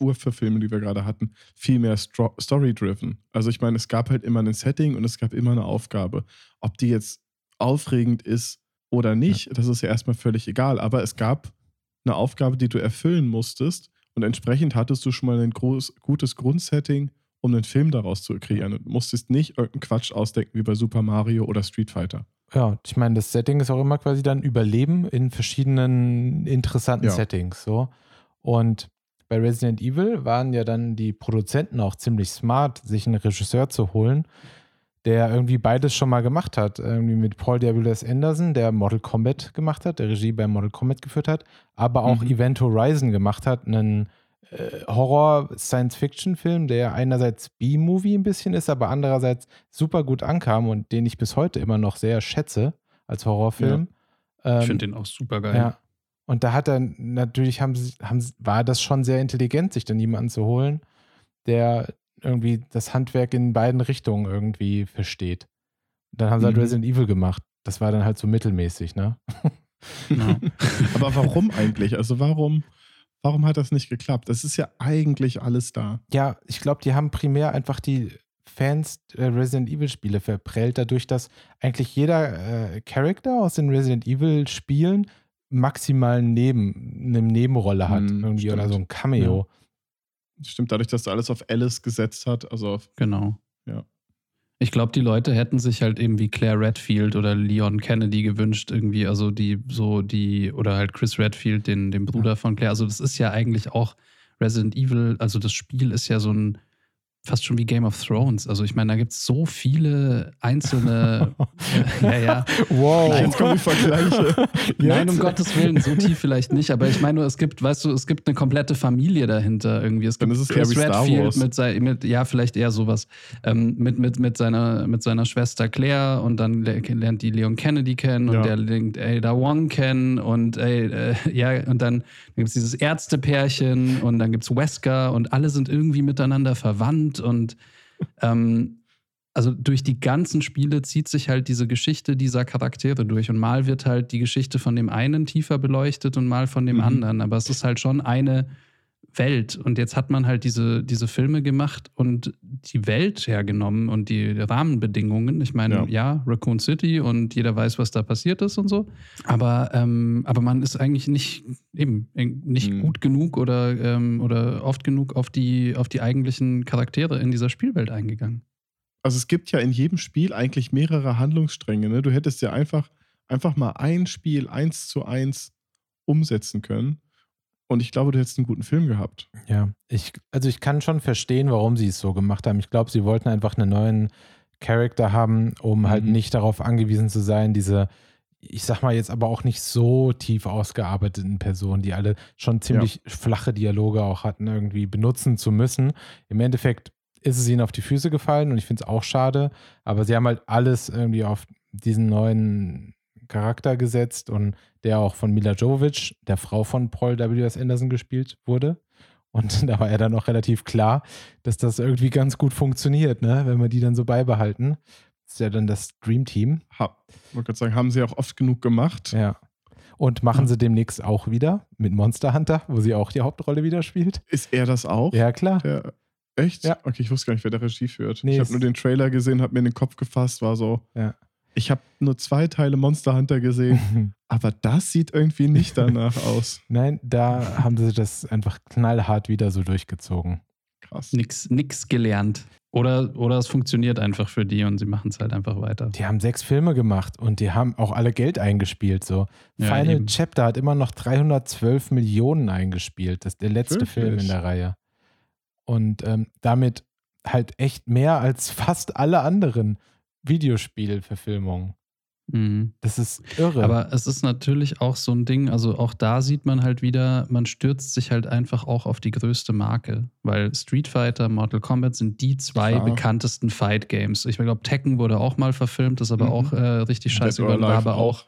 Urverfilmen, die wir gerade hatten, viel mehr story-driven. Also ich meine, es gab halt immer ein Setting und es gab immer eine Aufgabe. Ob die jetzt aufregend ist oder nicht, das ist ja erstmal völlig egal. Aber es gab eine Aufgabe, die du erfüllen musstest und entsprechend hattest du schon mal ein groß, gutes Grundsetting, um einen Film daraus zu kreieren. Du musstest nicht irgendeinen Quatsch ausdenken wie bei Super Mario oder Street Fighter. Ja, ich meine, das Setting ist auch immer quasi dann Überleben in verschiedenen interessanten Ja. Settings. So. Und bei Resident Evil waren ja dann die Produzenten auch ziemlich smart, sich einen Regisseur zu holen, der irgendwie beides schon mal gemacht hat. Irgendwie mit Paul W.S. Anderson, der Mortal Kombat gemacht hat, der Regie bei Mortal Kombat geführt hat, aber auch Mhm. Event Horizon gemacht hat, einen Horror-Science-Fiction-Film, der einerseits B-Movie ein bisschen ist, aber andererseits super gut ankam und den ich bis heute immer noch sehr schätze als Horrorfilm. Ähm, Ich finde den auch super geil. ja. Und da hat er natürlich, haben haben, war das schon sehr intelligent, sich dann jemanden zu holen, der irgendwie das Handwerk in beiden Richtungen irgendwie versteht. Dann haben sie halt Mhm. Resident Evil gemacht. Das war dann halt so mittelmäßig, ne? Genau. Aber warum eigentlich? Also warum, warum hat das nicht geklappt? Es ist ja eigentlich alles da. Ja, ich glaube, die haben primär einfach die Fans der Resident Evil Spiele verprellt, dadurch, dass eigentlich jeder äh, Charakter aus den Resident Evil Spielen maximal neben, eine Nebenrolle hat, Hm, irgendwie oder stimmt. so ein Cameo. Stimmt, dadurch, dass er alles auf Alice gesetzt hat, also auf Genau. Ja. Ich glaube, die Leute hätten sich halt eben wie Claire Redfield oder Leon Kennedy gewünscht, irgendwie, also die, so die, oder halt Chris Redfield, den, den Bruder von Claire. Also, das ist ja eigentlich auch Resident Evil, also das Spiel ist ja so ein, fast schon wie Game of Thrones. Also, ich meine, da gibt es so viele einzelne. ja, ja. Wow. Jetzt kommen die Vergleiche. Nein, um Gottes Willen, so tief vielleicht nicht. Aber ich meine nur, es gibt, weißt du, es gibt eine komplette Familie dahinter irgendwie. Es Dann gibt ist es Star Wars. mit, mit ja, vielleicht eher sowas. Ähm, mit, mit, mit, seiner, mit seiner Schwester Claire und dann le- lernt die Leon Kennedy kennen und Ja. der lernt Ada Wong kennen und ey, äh, ja, und dann, gibt es dieses Ärztepärchen und dann gibt es Wesker und alle sind irgendwie miteinander verwandt und ähm, also durch die ganzen Spiele zieht sich halt diese Geschichte dieser Charaktere durch. Und mal wird halt die Geschichte von dem einen tiefer beleuchtet und mal von dem Mhm. anderen. Aber es ist halt schon eine Welt. Und jetzt hat man halt diese, diese Filme gemacht und die Welt hergenommen und die Rahmenbedingungen. Ich meine, Ja. ja. Raccoon City und jeder weiß, was da passiert ist und so. Aber, ähm, aber man ist eigentlich nicht eben nicht Mhm. gut genug oder, ähm, oder oft genug auf die, auf die eigentlichen Charaktere in dieser Spielwelt eingegangen. Also es gibt ja in jedem Spiel eigentlich mehrere Handlungsstränge. Ne? Du hättest ja einfach, einfach mal ein Spiel eins zu eins umsetzen können. Und ich glaube, du hättest einen guten Film gehabt. Ja, ich, also ich kann schon verstehen, warum sie es so gemacht haben. Ich glaube, sie wollten einfach einen neuen Charakter haben, um halt Mhm. nicht darauf angewiesen zu sein, diese, ich sag mal jetzt aber auch nicht so tief ausgearbeiteten Personen, die alle schon ziemlich flache Dialoge auch hatten, irgendwie benutzen zu müssen. Im Endeffekt ist es ihnen auf die Füße gefallen und ich finde es auch schade, aber sie haben halt alles irgendwie auf diesen neuen Charakter gesetzt und der auch von Mila Jovovich, der Frau von Paul W.S. Anderson gespielt wurde. Und da war ja dann auch relativ klar, dass das irgendwie ganz gut funktioniert, ne? wenn wir die dann so beibehalten. Das ist ja dann das Dream Team. Ha, ich wollte gerade sagen, haben sie auch oft genug gemacht. Ja. Und machen Ja. sie demnächst auch wieder mit Monster Hunter, wo sie auch die Hauptrolle wieder spielt. Ist er das auch? Ja, klar. Der, echt? Ja. Okay, ich wusste gar nicht, wer der Regie führt. Nee, ich habe nur den Trailer gesehen, habe mir in den Kopf gefasst, war so. Ja. Ich habe nur zwei Teile Monster Hunter gesehen, aber das sieht irgendwie nicht danach aus. Nein, da haben sie das einfach knallhart wieder so durchgezogen. Krass. Nix, nix gelernt. Oder, oder es funktioniert einfach für die und sie machen es halt einfach weiter. Die haben sechs Filme gemacht und die haben auch alle Geld eingespielt. So. Ja, Final eben. Chapter hat immer noch 312 Millionen eingespielt. Das ist der letzte Wirklich? Film in der Reihe. Und ähm, damit halt echt mehr als fast alle anderen Videospielverfilmungen. Mhm. Das ist irre. Aber es ist natürlich auch so ein Ding, also auch da sieht man halt wieder, man stürzt sich halt einfach auch auf die größte Marke, weil Street Fighter, Mortal Kombat sind die zwei Klar. bekanntesten Fight Games. Ich glaube, Tekken wurde auch mal verfilmt, ist aber Mhm. auch äh, richtig scheiße or geworden, aber auch.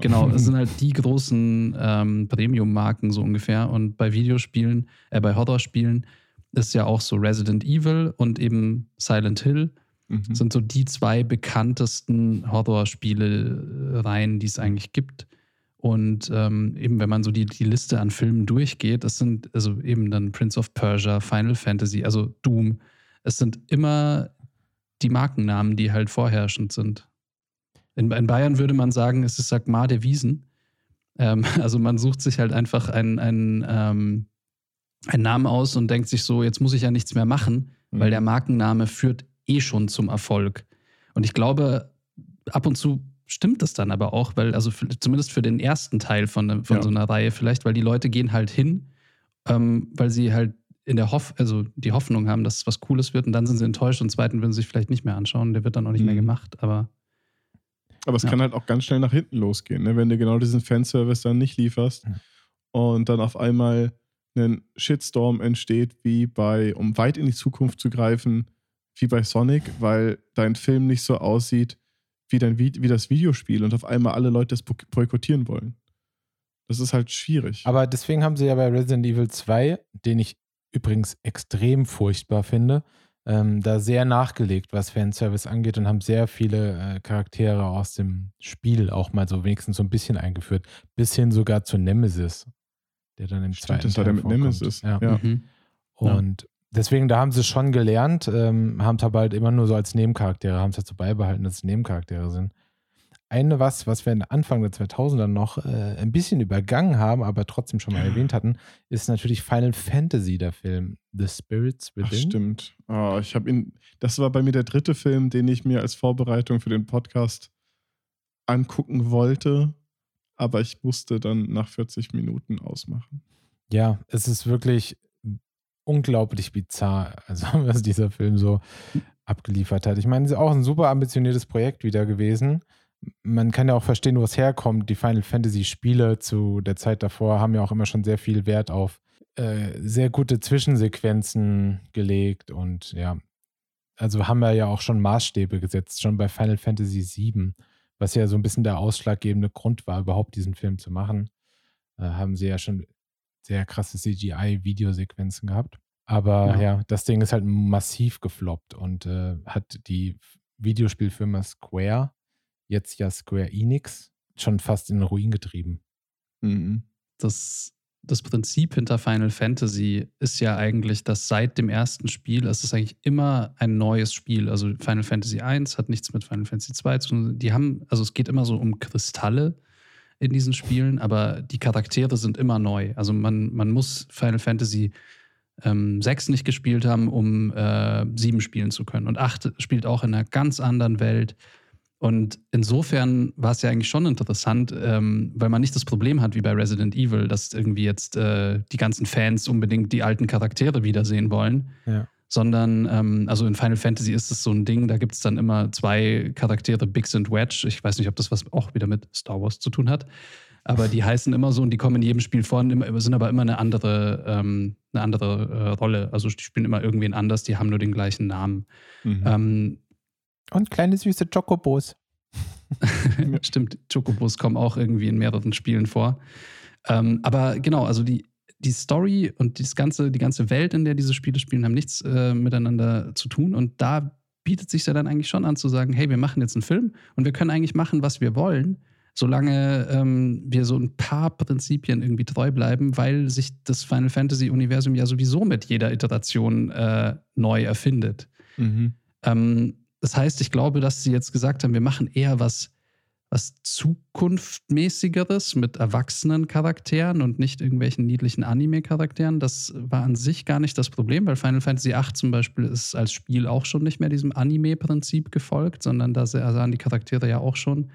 Genau, es sind halt die großen ähm, Premium-Marken so ungefähr. Und bei Videospielen, äh, bei Horrorspielen ist ja auch so Resident Evil und eben Silent Hill Mhm. sind so die zwei bekanntesten Horrorspiele-Reihen, die es eigentlich gibt. Und ähm, eben, wenn man so die, die Liste an Filmen durchgeht, das sind also eben dann Prince of Persia, Final Fantasy, also Doom. Es sind immer die Markennamen, die halt vorherrschend sind. In, in Bayern würde man sagen, es ist Sagmar der Wiesen. Ähm, also man sucht sich halt einfach einen, einen, ähm, einen Namen aus und denkt sich so, jetzt muss ich ja nichts mehr machen, Mhm. weil der Markenname führt eh schon zum Erfolg. Und ich glaube, ab und zu stimmt das dann aber auch, weil, also für, zumindest für den ersten Teil von, von Ja. so einer Reihe vielleicht, weil die Leute gehen halt hin, ähm, weil sie halt in der Hoff, also die Hoffnung haben, dass es was Cooles wird und dann sind sie enttäuscht und zweiten würden sie sich vielleicht nicht mehr anschauen. Der wird dann auch nicht mehr Mhm. gemacht, aber Aber es Ja. kann halt auch ganz schnell nach hinten losgehen, ne? wenn du genau diesen Fanservice dann nicht lieferst Mhm. und dann auf einmal ein Shitstorm entsteht, wie bei, um weit in die Zukunft zu greifen, wie bei Sonic, weil dein Film nicht so aussieht wie, dein, Vi- wie das Videospiel und auf einmal alle Leute das boy- boykottieren wollen. Das ist halt schwierig. Aber deswegen haben sie ja bei Resident Evil 2, den ich übrigens extrem furchtbar finde, ähm, da sehr nachgelegt, was Fanservice angeht und haben sehr viele äh, Charaktere aus dem Spiel auch mal so wenigstens so ein bisschen eingeführt, bis hin sogar zu Nemesis, der dann im Stimmt, zweiten das war Teil der mit vorkommt. Nemesis. Ja. Ja. mhm. Und deswegen, da haben sie schon gelernt, ähm, haben es aber halt immer nur so als Nebencharaktere, haben es halt so beibehalten, dass es Nebencharaktere sind. Eine was, was wir Anfang der 2000er noch äh, ein bisschen übergangen haben, aber trotzdem schon mal erwähnt hatten, ist natürlich Final Fantasy, der Film The Spirits Ach, Within. stimmt. Ah, ich habe ihn. Das war bei mir der dritte Film, den ich mir als Vorbereitung für den Podcast angucken wollte, aber ich musste dann nach 40 Minuten ausmachen. Ja, es ist wirklich unglaublich bizarr, also was dieser Film so abgeliefert hat. Ich meine, es ist auch ein super ambitioniertes Projekt wieder gewesen. Man kann ja auch verstehen, wo es herkommt. Die Final Fantasy Spiele zu der Zeit davor haben ja auch immer schon sehr viel Wert auf äh, sehr gute Zwischensequenzen gelegt und ja, also haben wir ja auch schon Maßstäbe gesetzt, schon bei Final Fantasy VII, was ja so ein bisschen der ausschlaggebende Grund war, überhaupt diesen Film zu machen. Äh, haben sie ja schon sehr krasse CGI-Videosequenzen gehabt. Aber Ja. ja. das Ding ist halt massiv gefloppt und äh, hat die Videospielfirma Square, jetzt ja Square Enix, schon fast in den Ruin getrieben. Mhm. das, das Prinzip hinter Final Fantasy ist ja eigentlich, dass seit dem ersten Spiel es ist eigentlich immer ein neues Spiel. Also Final Fantasy 1 hat nichts mit Final Fantasy 2 zu tun. Die haben, also es geht immer so um Kristalle in diesen Spielen, aber die Charaktere sind immer neu. Also man, man muss Final Fantasy ähm, 6 nicht gespielt haben, um äh, 7 spielen zu können. Und 8 spielt auch in einer ganz anderen Welt. Und insofern war es ja eigentlich schon interessant, ähm, weil man nicht das Problem hat wie bei Resident Evil, dass irgendwie jetzt äh, die ganzen Fans unbedingt die alten Charaktere wiedersehen wollen. Ja. Sondern, ähm, also in Final Fantasy ist es so ein Ding, da gibt es dann immer zwei Charaktere, Biggs und Wedge. Ich weiß nicht, ob das was auch wieder mit Star Wars zu tun hat. Aber die heißen immer so und die kommen in jedem Spiel vor und immer, sind aber immer eine andere, ähm, eine andere äh, Rolle. Also die spielen immer irgendwen anders, die haben nur den gleichen Namen. Mhm. Ähm, Und kleine süße Chocobos. Stimmt, Chocobos kommen auch irgendwie in mehreren Spielen vor. Ähm, aber genau, also die, die Story und das ganze, die ganze Welt, in der diese Spiele spielen, haben nichts äh, miteinander zu tun. Und da bietet sich ja dann eigentlich schon an zu sagen, hey, wir machen jetzt einen Film und wir können eigentlich machen, was wir wollen, solange ähm, wir so ein paar Prinzipien irgendwie treu bleiben, weil sich das Final Fantasy-Universum ja sowieso mit jeder Iteration äh, neu erfindet. Mhm. Ähm, das heißt, ich glaube, dass sie jetzt gesagt haben, wir machen eher was, was Zukunftmäßigeres mit erwachsenen Charakteren und nicht irgendwelchen niedlichen Anime-Charakteren. Das war an sich gar nicht das Problem, weil Final Fantasy VIII zum Beispiel ist als Spiel auch schon nicht mehr diesem Anime-Prinzip gefolgt, sondern da sahen die Charaktere ja auch schon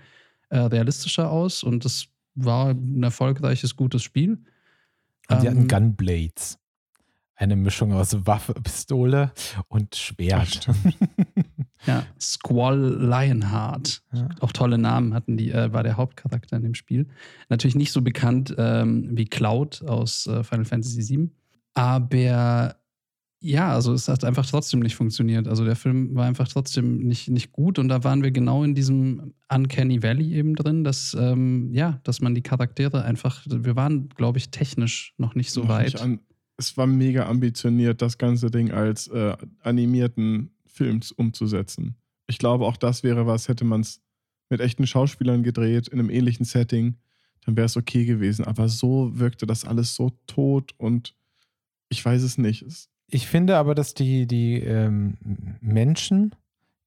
äh, realistischer aus und das war ein erfolgreiches, gutes Spiel. Und sie hatten Ähm, Gunblades. Eine Mischung aus Waffe, Pistole und Schwert. Ja, Squall Lionheart. Ja. Auch tolle Namen hatten die, äh, war der Hauptcharakter in dem Spiel. Natürlich nicht so bekannt ähm, wie Cloud aus äh, Final Fantasy VII. Aber ja, also es hat einfach trotzdem nicht funktioniert. Also der Film war einfach trotzdem nicht, nicht gut und da waren wir genau in diesem Uncanny Valley eben drin, dass, ähm, ja, dass man die Charaktere einfach, wir waren, glaube ich, technisch noch nicht so Noch weit. nicht an, es war mega ambitioniert, das ganze Ding als äh, animierten Film umzusetzen. Ich glaube, auch das wäre was, hätte man es mit echten Schauspielern gedreht, in einem ähnlichen Setting, dann wäre es okay gewesen. Aber so wirkte das alles so tot und ich weiß es nicht. Es, Ich finde aber, dass die, die ähm, Menschen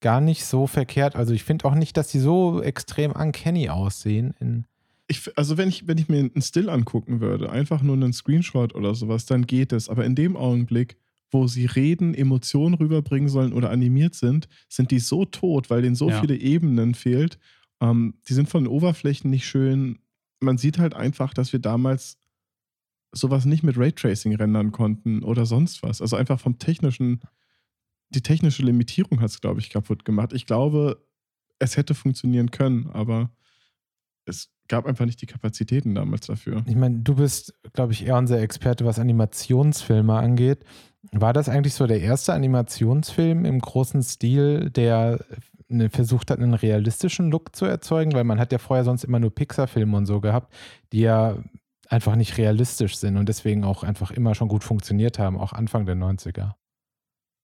gar nicht so verkehrt, also ich finde auch nicht, dass die so extrem uncanny aussehen. In, ich, also wenn ich, wenn ich mir einen Still angucken würde, einfach nur einen Screenshot oder sowas, dann geht es. Aber in dem Augenblick, wo sie reden, Emotionen rüberbringen sollen oder animiert sind, sind die so tot, weil denen so Ja. viele Ebenen fehlt. Ähm, die sind von den Oberflächen nicht schön. Man sieht halt einfach, dass wir damals sowas nicht mit Raytracing rendern konnten oder sonst was. Also einfach vom technischen, die technische Limitierung hat es, glaube ich, kaputt gemacht. Ich glaube, es hätte funktionieren können, aber es gab einfach nicht die Kapazitäten damals dafür. Ich meine, du bist, glaube ich, eher unser Experte, was Animationsfilme angeht. War das eigentlich so der erste Animationsfilm im großen Stil, der eine, versucht hat, einen realistischen Look zu erzeugen? Weil man hat ja vorher sonst immer nur Pixar-Filme und so gehabt, die ja einfach nicht realistisch sind und deswegen auch einfach immer schon gut funktioniert haben, auch Anfang der 90er.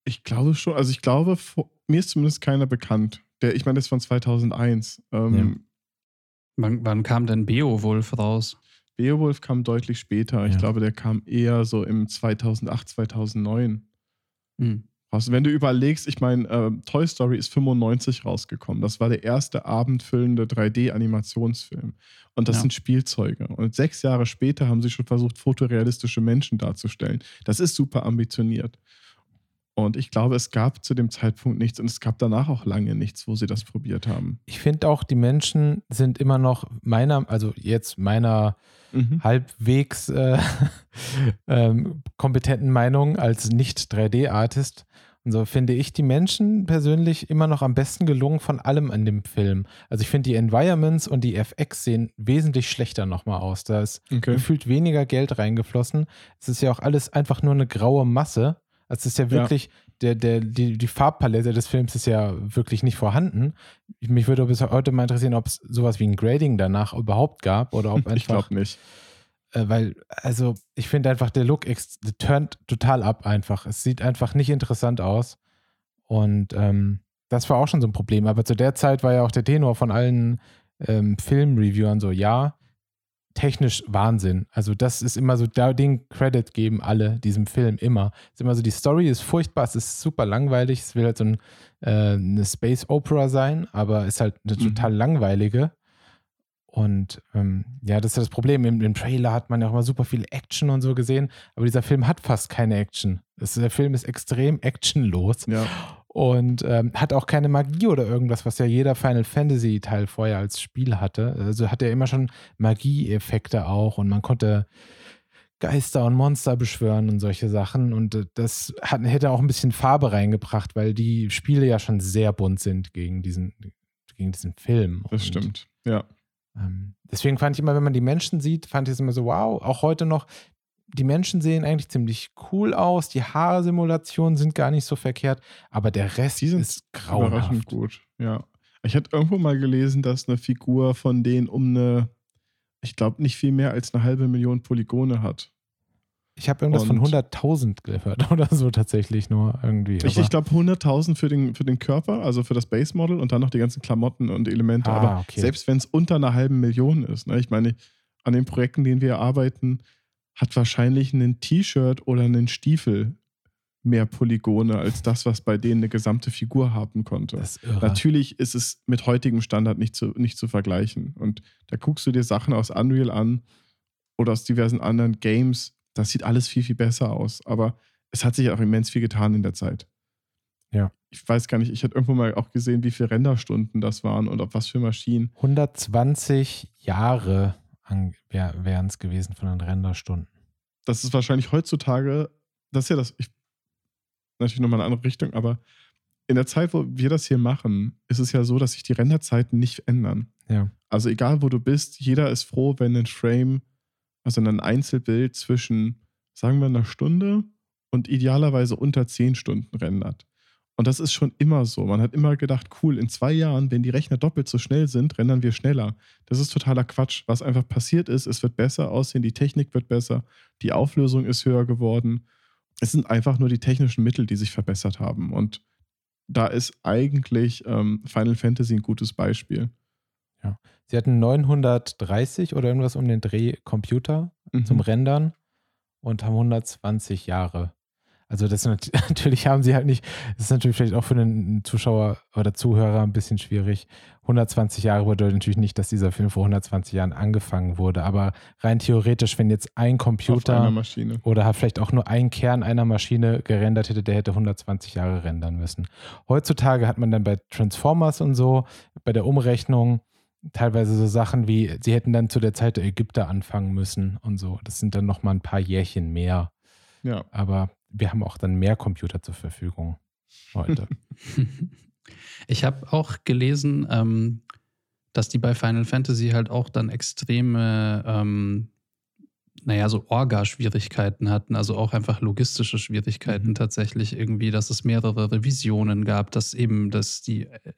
Ich glaube schon, also ich glaube, mir ist zumindest keiner bekannt. Der, ich meine, das ist von 2001. Ähm, ja. wann, wann, kam denn Beowulf raus? Beowulf kam deutlich später. Ja. Ich glaube, der kam eher so im 2008, 2009. Hm. Also wenn du überlegst, ich meine, äh, Toy Story ist 95 rausgekommen. Das war der erste abendfüllende 3D-Animationsfilm. Und das ja. sind Spielzeuge. Und sechs Jahre später haben sie schon versucht, fotorealistische Menschen darzustellen. Das ist super ambitioniert. Und ich glaube, es gab zu dem Zeitpunkt nichts und es gab danach auch lange nichts, wo sie das probiert haben. Ich finde auch, die Menschen sind immer noch meiner, also jetzt meiner mhm. halbwegs äh, ähm, kompetenten Meinung als Nicht-3D-Artist. Und so finde ich die Menschen persönlich immer noch am besten gelungen von allem an dem Film. Also ich finde die Environments und die FX sehen wesentlich schlechter nochmal aus. Da ist okay. gefühlt weniger Geld reingeflossen. Es ist ja auch alles einfach nur eine graue Masse. Also es ist ja wirklich, ja. Der, der, die, die Farbpalette des Films ist ja wirklich nicht vorhanden. Mich würde bis heute mal interessieren, ob es sowas wie ein Grading danach überhaupt gab oder ob einfach. ich glaube nicht. Äh, weil, also, ich finde einfach, der Look turnt total ab einfach. Es sieht einfach nicht interessant aus. Und ähm, das war auch schon so ein Problem. Aber zu der Zeit war ja auch der Tenor von allen ähm, Filmreviewern so, ja, technisch Wahnsinn. Also das ist immer so, da den Credit geben alle diesem Film immer. Es ist immer so, die Story ist furchtbar, es ist super langweilig, es will halt so ein, äh, eine Space Opera sein, aber ist halt eine mhm. total langweilige. Und ähm, ja, das ist das Problem. Im, Im, Trailer hat man ja auch immer super viel Action und so gesehen, aber dieser Film hat fast keine Action. Das, der Film ist extrem actionlos ja. Und ähm, hat auch keine Magie oder irgendwas, was ja jeder Final Fantasy Teil vorher als Spiel hatte. Also hat er immer schon Magieeffekte auch und man konnte Geister und Monster beschwören und solche Sachen. Und äh, das hat, hätte auch ein bisschen Farbe reingebracht, weil die Spiele ja schon sehr bunt sind gegen diesen, gegen diesen Film. Das und stimmt, ja. Ähm, deswegen fand ich immer, wenn man die Menschen sieht, fand ich es immer so, wow, auch heute noch, die Menschen sehen eigentlich ziemlich cool aus, die Haarsimulationen sind gar nicht so verkehrt, aber der Rest die sind ist grauenhaft. gut, ja. Ich hatte irgendwo mal gelesen, dass eine Figur von denen um eine, ich glaube, nicht viel mehr als eine halbe Million Polygone hat. Ich habe irgendwas und von 100.000 gehört oder so tatsächlich nur irgendwie. Ich, ich glaube 100.000 für den, für den Körper, also für das Base Model und dann noch die ganzen Klamotten und Elemente. Ah, Aber okay. selbst wenn es unter einer halben Million ist, ne, ich meine, an den Projekten, denen wir arbeiten, hat wahrscheinlich ein T-Shirt oder ein Stiefel mehr Polygone als das, was bei denen eine gesamte Figur haben konnte. Ist Natürlich ist es mit heutigem Standard nicht zu, nicht zu vergleichen. Und da guckst du dir Sachen aus Unreal an oder aus diversen anderen Games das sieht alles viel, viel besser aus. Aber es hat sich auch immens viel getan in der Zeit. Ja. Ich weiß gar nicht, ich hatte irgendwo mal auch gesehen, wie viele Renderstunden das waren und auf was für Maschinen. 120 Jahre wären es gewesen von den Renderstunden. Das ist wahrscheinlich heutzutage, das ist ja das, ich, natürlich nochmal eine andere Richtung, aber in der Zeit, wo wir das hier machen, ist es ja so, dass sich die Renderzeiten nicht ändern. Ja. Also egal, wo du bist, jeder ist froh, wenn ein Frame also ein Einzelbild zwischen, sagen wir, einer Stunde und idealerweise unter zehn Stunden rendert. Und das ist schon immer so. Man hat immer gedacht, cool, in zwei Jahren, wenn die Rechner doppelt so schnell sind, rendern wir schneller. Das ist totaler Quatsch. Was einfach passiert ist, es wird besser aussehen, die Technik wird besser, die Auflösung ist höher geworden. Es sind einfach nur die technischen Mittel, die sich verbessert haben. Und da ist eigentlich ähm, Final Fantasy ein gutes Beispiel. Ja. Sie hatten 930 oder irgendwas um den Dreh Computer mhm. zum Rendern und haben 120 Jahre. Also das natürlich haben sie halt nicht, das ist natürlich vielleicht auch für einen Zuschauer oder Zuhörer ein bisschen schwierig. 120 Jahre bedeutet natürlich nicht, dass dieser Film vor 120 Jahren angefangen wurde, aber rein theoretisch, wenn jetzt ein Computer oder vielleicht auch nur ein Kern einer Maschine gerendert hätte, der hätte 120 Jahre rendern müssen. Heutzutage hat man dann bei Transformers und so, bei der Umrechnung teilweise so Sachen wie, sie hätten dann zu der Zeit der Ägypter anfangen müssen und so. Das sind dann nochmal ein paar Jährchen mehr. Ja. Aber wir haben auch dann mehr Computer zur Verfügung heute. Ich habe auch gelesen, ähm, dass die bei Final Fantasy halt auch dann extreme, ähm, naja, so Orga-Schwierigkeiten hatten, also auch einfach logistische Schwierigkeiten Mhm. tatsächlich irgendwie, dass es mehrere Revisionen gab, dass eben, dass die äh,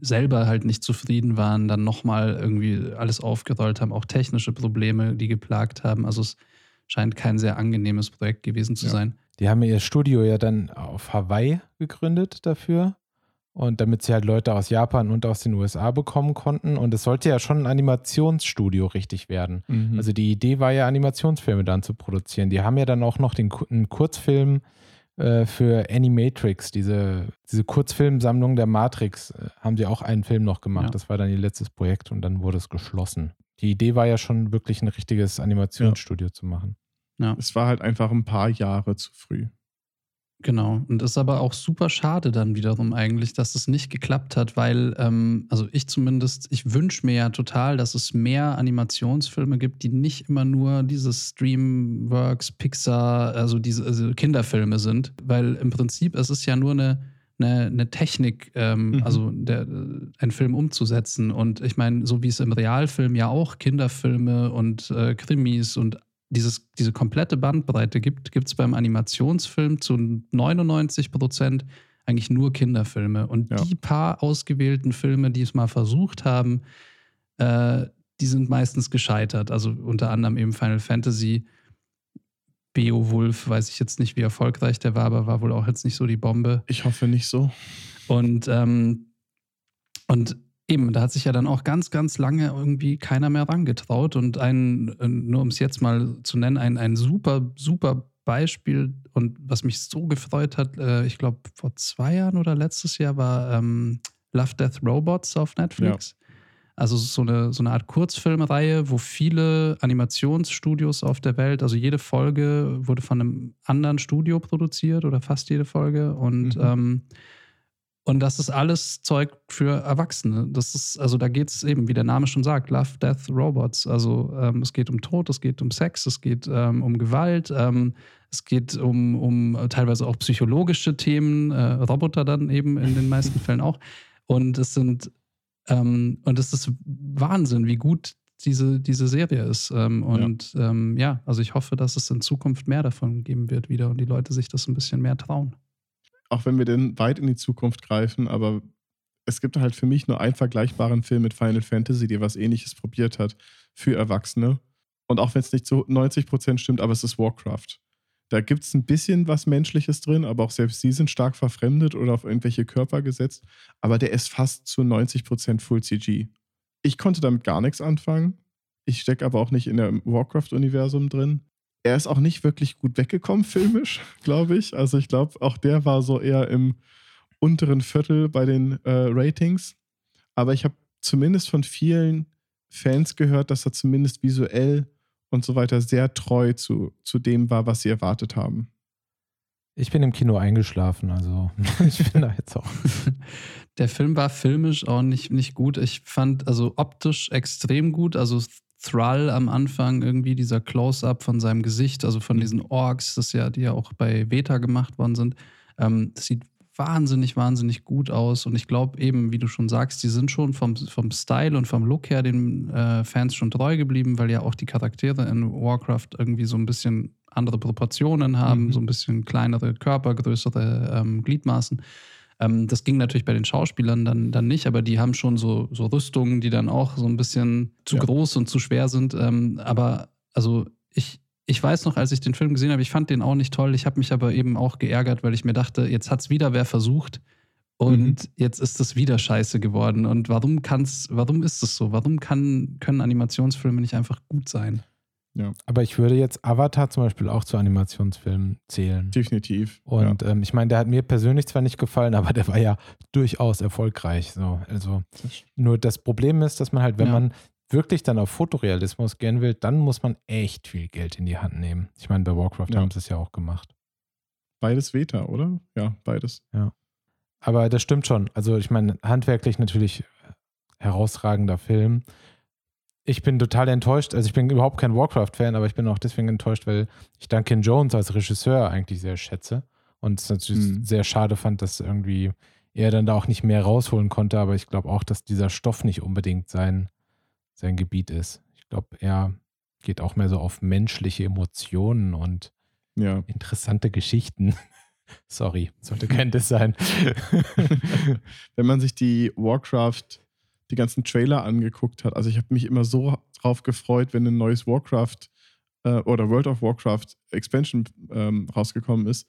selber halt nicht zufrieden waren, dann nochmal irgendwie alles aufgerollt haben, auch technische Probleme, die geplagt haben. Also es scheint kein sehr angenehmes Projekt gewesen zu Ja. sein. Die haben ihr Studio ja dann auf Hawaii gegründet dafür. Und damit sie halt Leute aus Japan und aus den USA bekommen konnten. Und es sollte ja schon ein Animationsstudio richtig werden. Mhm. Also die Idee war ja, Animationsfilme dann zu produzieren. Die haben ja dann auch noch den einen Kurzfilm äh, für Animatrix, diese, diese Kurzfilmsammlung der Matrix, äh, haben sie auch einen Film noch gemacht. Ja. Das war dann ihr letztes Projekt und dann wurde es geschlossen. Die Idee war ja schon wirklich ein richtiges Animationsstudio zu machen. Es war halt einfach ein paar Jahre zu früh. Genau. Und ist aber auch super schade dann wiederum eigentlich, dass es nicht geklappt hat, weil, ähm, also ich zumindest, ich wünsche mir ja total, dass es mehr Animationsfilme gibt, die nicht immer nur diese Streamworks, Pixar, also diese also Kinderfilme sind, weil im Prinzip es ist ja nur eine, eine, eine Technik, ähm, Mhm. also der, äh, einen Film umzusetzen. Und ich meine, so wie es im Realfilm ja auch Kinderfilme und äh, Krimis und dieses, diese komplette Bandbreite gibt, gibt es beim Animationsfilm zu 99 Prozent eigentlich nur Kinderfilme. Und Ja. die paar ausgewählten Filme, die es mal versucht haben, äh, die sind meistens gescheitert. Also unter anderem eben Final Fantasy. Beowulf, weiß ich jetzt nicht, wie erfolgreich der war, aber war wohl auch jetzt nicht so die Bombe. Ich hoffe nicht so. Und, ähm, und eben, da hat sich ja dann auch ganz, ganz lange irgendwie keiner mehr rangetraut. Und ein, äh, nur um es jetzt mal zu nennen, ein, ein super, super Beispiel und was mich so gefreut hat, äh, ich glaube vor zwei Jahren oder letztes Jahr war ähm, Love, Death, Robots auf Netflix. Also so eine, so eine Art Kurzfilmreihe, wo viele Animationsstudios auf der Welt, also jede Folge wurde von einem anderen Studio produziert oder fast jede Folge. Und, Mhm. ähm, und das ist alles Zeug für Erwachsene. Das ist, also da geht es eben, wie der Name schon sagt, Love, Death, Robots. Also ähm, es geht um Tod, es geht um Sex, es geht ähm, um Gewalt, ähm, es geht um, um teilweise auch psychologische Themen, äh, Roboter dann eben in den meisten Fällen auch. Und es sind ähm, und es ist Wahnsinn, wie gut diese, diese Serie ist. Ähm, und ja. Ähm, ja, also ich hoffe, dass es in Zukunft mehr davon geben wird wieder und die Leute sich das ein bisschen mehr trauen. Auch wenn wir denn weit in die Zukunft greifen, aber es gibt halt für mich nur einen vergleichbaren Film mit Final Fantasy, der was ähnliches probiert hat für Erwachsene. Und auch wenn es nicht zu 90% stimmt, aber es ist Warcraft. Da gibt es ein bisschen was Menschliches drin, aber auch selbst sie sind stark verfremdet oder auf irgendwelche Körper gesetzt. Aber der ist fast zu 90% Full CG. Ich konnte damit gar nichts anfangen. Ich stecke aber auch nicht in der Warcraft-Universum drin. Er ist auch nicht wirklich gut weggekommen, filmisch, glaube ich. Also ich glaube, auch der war so eher im unteren Viertel bei den äh, Ratings. Aber ich habe zumindest von vielen Fans gehört, dass er zumindest visuell und so weiter sehr treu zu, zu dem war, was sie erwartet haben. Ich bin im Kino eingeschlafen, also ich bin da jetzt auch. Der Film war filmisch auch nicht, nicht gut. Ich fand also optisch extrem gut. Also Thrall am Anfang, irgendwie dieser Close-up von seinem Gesicht, also von diesen Orks, das ja, die ja auch bei Beta gemacht worden sind. Ähm, das sieht wahnsinnig, wahnsinnig gut aus. Und ich glaube eben, wie du schon sagst, die sind schon vom, vom Style und vom Look her den äh, Fans schon treu geblieben, weil ja auch die Charaktere in Warcraft irgendwie so ein bisschen andere Proportionen haben, mhm. so ein bisschen kleinere Körper, größere ähm, Gliedmaßen. Ähm, das ging natürlich bei den Schauspielern dann, dann nicht, aber die haben schon so, so Rüstungen, die dann auch so ein bisschen zu ja. groß und zu schwer sind. Ähm, aber also ich, ich weiß noch, als ich den Film gesehen habe, ich fand den auch nicht toll. Ich habe mich aber eben auch geärgert, weil ich mir dachte, jetzt hat es wieder wer versucht und mhm. jetzt ist es wieder scheiße geworden. Und warum kann's, warum ist es so? Warum kann, können Animationsfilme nicht einfach gut sein? Ja. Aber ich würde jetzt Avatar zum Beispiel auch zu Animationsfilmen zählen. Definitiv. Und ja. ähm, ich meine, der hat mir persönlich zwar nicht gefallen, aber der war ja durchaus erfolgreich. So. Also nur das Problem ist, dass man halt, wenn ja. man wirklich dann auf Fotorealismus gehen will, dann muss man echt viel Geld in die Hand nehmen. Ich meine, bei Warcraft haben sie es ja auch gemacht. Beides Veta, oder? Ja, beides. Ja. Aber das stimmt schon. Also ich meine, handwerklich natürlich herausragender Film. Ich bin total enttäuscht. Also ich bin überhaupt kein Warcraft-Fan, aber ich bin auch deswegen enttäuscht, weil ich Duncan Jones als Regisseur eigentlich sehr schätze und es natürlich Mhm. sehr schade fand, dass irgendwie er dann da auch nicht mehr rausholen konnte. Aber ich glaube auch, dass dieser Stoff nicht unbedingt sein, sein Gebiet ist. Ich glaube, er geht auch mehr so auf menschliche Emotionen und Ja. interessante Geschichten. Sorry, sollte kein Diss sein. Wenn man sich die Warcraft, die ganzen Trailer angeguckt hat, also ich habe mich immer so drauf gefreut, wenn ein neues Warcraft äh, oder World of Warcraft Expansion ähm, rausgekommen ist,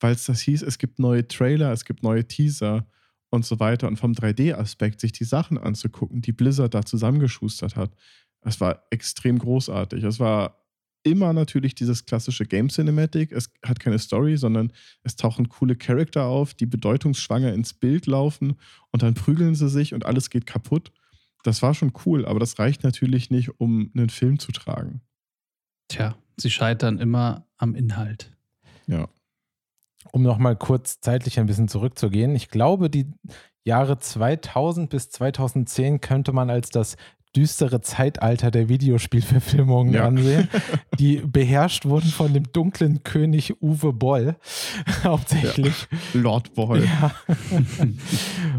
weil es das hieß, es gibt neue Trailer, es gibt neue Teaser und so weiter. Und vom 3D-Aspekt, sich die Sachen anzugucken, die Blizzard da zusammengeschustert hat, das war extrem großartig. Es war immer natürlich dieses klassische Game Cinematic. Es hat keine Story, sondern es tauchen coole Charakter auf, die bedeutungsschwanger ins Bild laufen und dann prügeln sie sich und alles geht kaputt. Das war schon cool, aber das reicht natürlich nicht, um einen Film zu tragen. Tja, sie scheitern immer am Inhalt. Ja. um nochmal kurz zeitlich ein bisschen zurückzugehen, ich glaube, die Jahre 2000 bis 2010 könnte man als das düstere Zeitalter der Videospielverfilmungen Ja. ansehen, die beherrscht wurden von dem dunklen König Uwe Boll hauptsächlich. Lord Boy. Ja.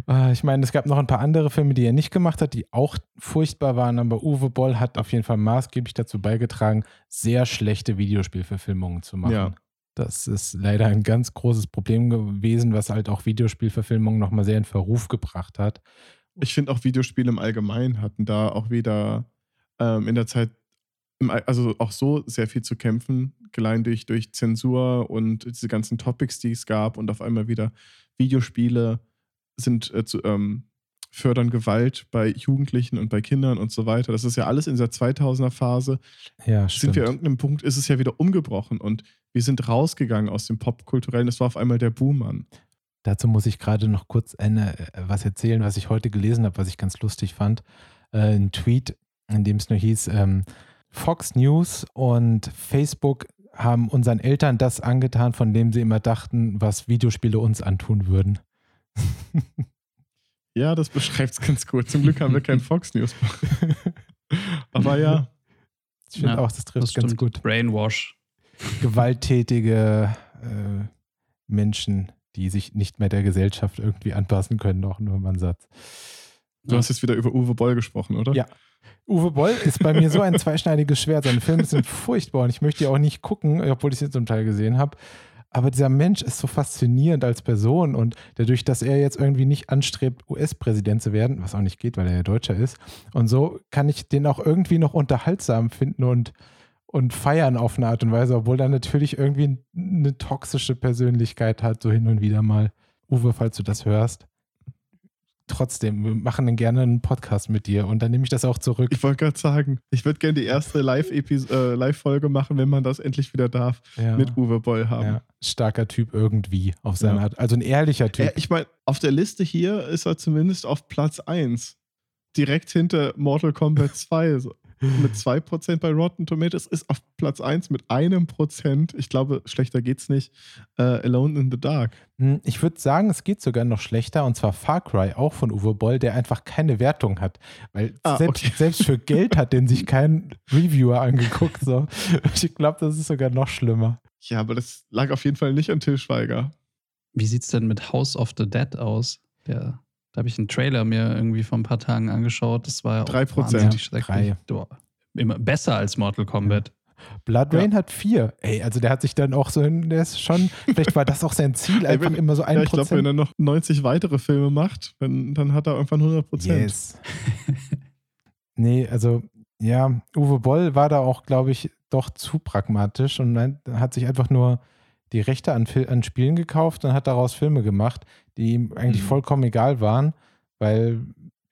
Äh, ich meine, es gab noch ein paar andere Filme, die er nicht gemacht hat, die auch furchtbar waren, aber Uwe Boll hat auf jeden Fall maßgeblich dazu beigetragen, sehr schlechte Videospielverfilmungen zu machen. Ja. Das ist leider ein ganz großes Problem gewesen, was halt auch Videospielverfilmungen nochmal sehr in Verruf gebracht hat. Ich finde auch Videospiele im Allgemeinen hatten da auch wieder ähm, in der Zeit, im, also auch so sehr viel zu kämpfen, allein durch, durch Zensur und diese ganzen Topics, die es gab und auf einmal wieder Videospiele sind äh, zu, ähm, fördern Gewalt bei Jugendlichen und bei Kindern und so weiter. Das ist ja alles in dieser 2000er Phase. Ja, sind stimmt. wir an irgendeinem Punkt, ist es ja wieder umgebrochen und wir sind rausgegangen aus dem Popkulturellen. Es war auf einmal der Boom an. Dazu muss ich gerade noch kurz eine, äh, was erzählen, was ich heute gelesen habe, was ich ganz lustig fand. Äh, ein Tweet, in dem es nur hieß, ähm, Fox News und Facebook haben unseren Eltern das angetan, von dem sie immer dachten, was Videospiele uns antun würden. Ja, das beschreibt es ganz gut. Zum Glück haben wir keinen Fox News. Aber ja, Ich finde Ja, auch, das trifft Das ganz stimmt. gut. Brainwash. Gewalttätige äh, Menschen, die sich nicht mehr der Gesellschaft irgendwie anpassen können, auch nur mal ein Satz. du hast jetzt wieder über Uwe Boll gesprochen, oder? Ja. Uwe Boll ist bei mir so ein zweischneidiges Schwert. Seine Filme sind furchtbar und ich möchte die auch nicht gucken, obwohl ich sie zum Teil gesehen habe. Aber dieser Mensch ist so faszinierend als Person und dadurch, dass er jetzt irgendwie nicht anstrebt, US-Präsident zu werden, was auch nicht geht, weil er ja Deutscher ist, und so kann ich den auch irgendwie noch unterhaltsam finden und, und feiern auf eine Art und Weise, obwohl er natürlich irgendwie eine toxische Persönlichkeit hat, so hin und wieder mal. Uwe, falls du das hörst. Trotzdem, wir machen dann gerne einen Podcast mit dir und dann nehme ich das auch zurück. Ich wollte gerade sagen, ich würde gerne die erste äh, Live-Folge machen, wenn man das endlich wieder darf, Ja. mit Uwe Boll haben. Ja, starker Typ irgendwie auf seine Ja. Art. Also ein ehrlicher Typ. Äh, ich meine, auf der Liste hier ist er zumindest auf Platz 1. Direkt hinter Mortal Kombat 2. Mit 2% bei Rotten Tomatoes ist auf Platz 1 mit einem Prozent. Ich glaube, schlechter geht's nicht. Äh, Alone in the Dark. Hm, Ich würde sagen, es geht sogar noch schlechter und zwar Far Cry, auch von Uwe Boll, der einfach keine Wertung hat. Weil Ah, selbst, okay. selbst für Geld hat den sich kein Reviewer angeguckt. So. Ich glaube, das ist sogar noch schlimmer. Ja, aber das lag auf jeden Fall nicht an Till Schweiger. Wie sieht's denn mit House of the Dead aus? Der, da habe ich einen Trailer mir irgendwie vor ein paar Tagen angeschaut. Das war ja auch 3%. wahnsinnig Ja, schrecklich. drei. Boah, Immer besser als Mortal Kombat. Blood Ja. Rain hat vier. Ey, also der hat sich dann auch so, der ist schon, vielleicht war das auch sein Ziel, Ey, einfach wenn- immer so ein Ja, ich glaube, wenn Prozent. er noch 90 weitere Filme macht, dann, dann hat er irgendwann 100 Prozent. Yes. nee, also ja, Uwe Boll war da auch, glaube ich, doch zu pragmatisch und hat sich einfach nur die Rechte an, an Spielen gekauft und hat daraus Filme gemacht, die ihm eigentlich Mhm. vollkommen egal waren, weil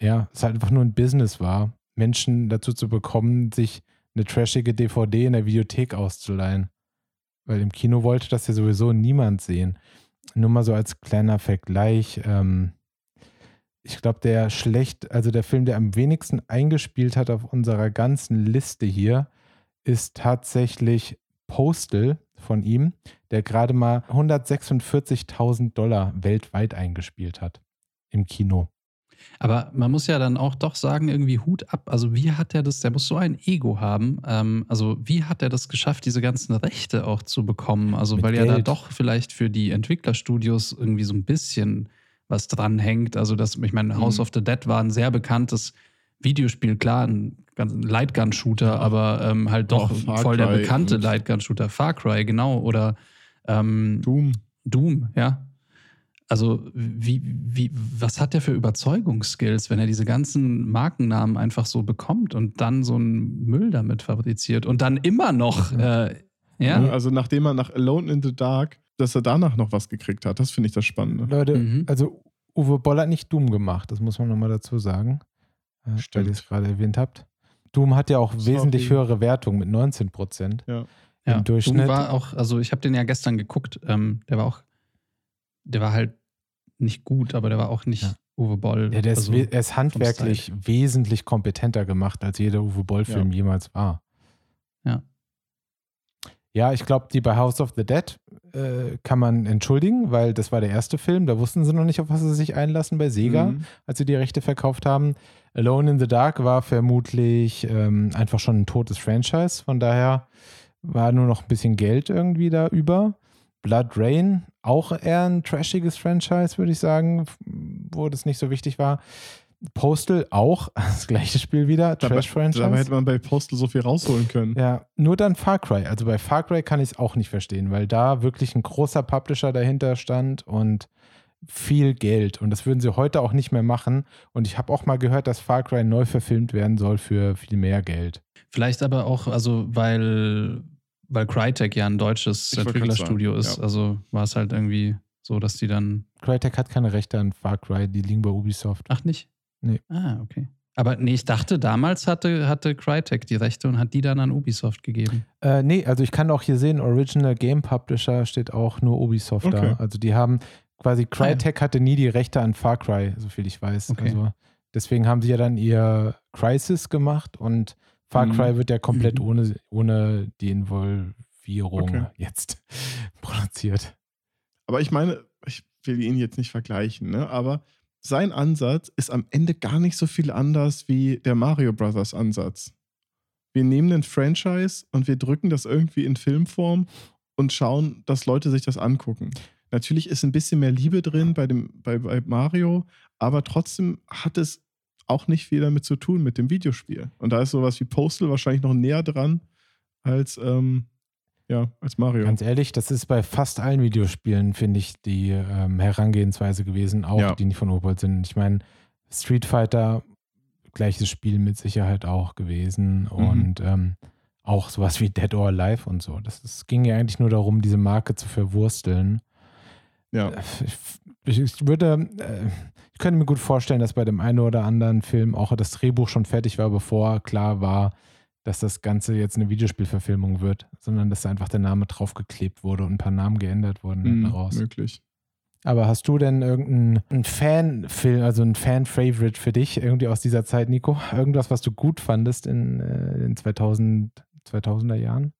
ja, es halt einfach nur ein Business war, Menschen dazu zu bekommen, sich eine trashige DVD in der Videothek auszuleihen. Weil im Kino wollte das ja sowieso niemand sehen. Nur mal so als kleiner Vergleich. Ähm, ich glaube, der schlecht, also der Film, der am wenigsten eingespielt hat auf unserer ganzen Liste hier, ist tatsächlich Postal von ihm, der gerade mal 146.000 Dollar weltweit eingespielt hat im Kino. Aber man muss ja dann auch doch sagen, irgendwie Hut ab. Also, wie hat er das? Der muss so ein Ego haben. Ähm, also, wie hat er das geschafft, diese ganzen Rechte auch zu bekommen? Also, Mit weil ja da Geld. doch vielleicht für die Entwicklerstudios irgendwie so ein bisschen was dranhängt. Also, das, ich meine, Mhm. House of the Dead war ein sehr bekanntes Videospiel, klar, ein, ganz- Lightgun-Shooter, aber ähm, halt doch Far voll der Cry bekannte und- Lightgun-Shooter. Far Cry, genau. Oder ähm, Doom. Doom, ja. Also, wie, wie, was hat der für Überzeugungsskills, wenn er diese ganzen Markennamen einfach so bekommt und dann so einen Müll damit fabriziert und dann immer noch, äh, ja? Ne? Also nachdem er nach Alone in the Dark, dass er danach noch was gekriegt hat, das finde ich das Spannende. Leute, Mhm. also Uwe Boll hat nicht Doom gemacht, das muss man nochmal dazu sagen. Äh, weil ihr es gerade erwähnt habt. Doom hat ja auch Sorry. wesentlich höhere Wertung mit 19 Prozent. Ja. ja. im Durchschnitt. Doom war auch, also ich habe den ja gestern geguckt, ähm, der war auch, der war halt nicht gut, aber der war auch nicht Ja. Uwe Boll. Ja, der ist, also, er ist handwerklich wesentlich kompetenter gemacht, als jeder Uwe Boll-Film jemals war. Ja. Ich glaube, die bei House of the Dead äh, kann man entschuldigen, weil das war der erste Film. Da wussten sie noch nicht, auf was sie sich einlassen bei Sega, Mhm. als sie die Rechte verkauft haben. Alone in the Dark war vermutlich ähm, einfach schon ein totes Franchise. Von daher war nur noch ein bisschen Geld irgendwie da über. Blood Rain, auch eher ein trashiges Franchise, würde ich sagen, wo das nicht so wichtig war. Postal auch, das gleiche Spiel wieder, Dabei, Trash-Franchise. dabei hätte man bei Postal so viel rausholen können. Ja, nur dann Far Cry. Also bei Far Cry kann ich es auch nicht verstehen, weil da wirklich ein großer Publisher dahinter stand und viel Geld. Und das würden sie heute auch nicht mehr machen. Und ich habe auch mal gehört, dass Far Cry neu verfilmt werden soll für viel mehr Geld. Vielleicht aber auch, also weil, weil Crytek ja ein deutsches Entwicklerstudio ist, ja. also war es halt irgendwie so, dass die dann Crytek hat keine Rechte an Far Cry, die liegen bei Ubisoft. Ach, nicht? Nee. Ah, okay. Aber nee, ich dachte, damals hatte, hatte Crytek die Rechte und hat die dann an Ubisoft gegeben. Äh, nee, also ich kann auch hier sehen, Original Game Publisher steht auch nur Ubisoft Okay. da. Also die haben quasi, Crytek hatte nie die Rechte an Far Cry, soviel ich weiß. Okay. Also deswegen haben sie ja dann ihr Crisis gemacht und Far Mhm. Cry wird ja komplett Mhm. ohne, ohne die Involvierung Okay. jetzt produziert. Aber ich meine, ich will ihn jetzt nicht vergleichen, ne? aber sein Ansatz ist am Ende gar nicht so viel anders wie der Mario Brothers Ansatz. Wir nehmen ein Franchise und wir drücken das irgendwie in Filmform und schauen, dass Leute sich das angucken. Natürlich ist ein bisschen mehr Liebe drin bei, dem, bei, bei Mario, aber trotzdem hat es auch nicht viel damit zu tun mit dem Videospiel. Und da ist sowas wie Postal wahrscheinlich noch näher dran als, ähm, ja, als Mario. Ganz ehrlich, das ist bei fast allen Videospielen, finde ich, die ähm, Herangehensweise gewesen, auch Ja. die nicht von Opel sind. Ich meine, Street Fighter, gleiches Spiel mit Sicherheit auch gewesen Mhm. und ähm, auch sowas wie Dead or Alive und so. Das, es ging ja eigentlich nur darum, diese Marke zu verwursteln. ja. Ich, ich würde, äh, ich könnte mir gut vorstellen, dass bei dem einen oder anderen Film auch das Drehbuch schon fertig war, bevor klar war, dass das Ganze jetzt eine Videospielverfilmung wird, sondern dass da einfach der Name draufgeklebt wurde und ein paar Namen geändert wurden hinten Hm, raus. möglich. Aber hast du denn irgendeinen einen Fan-Film, also ein Fan-Favorite für dich irgendwie aus dieser Zeit, Nico? Irgendwas, was du gut fandest in den 2000, 2000er Jahren?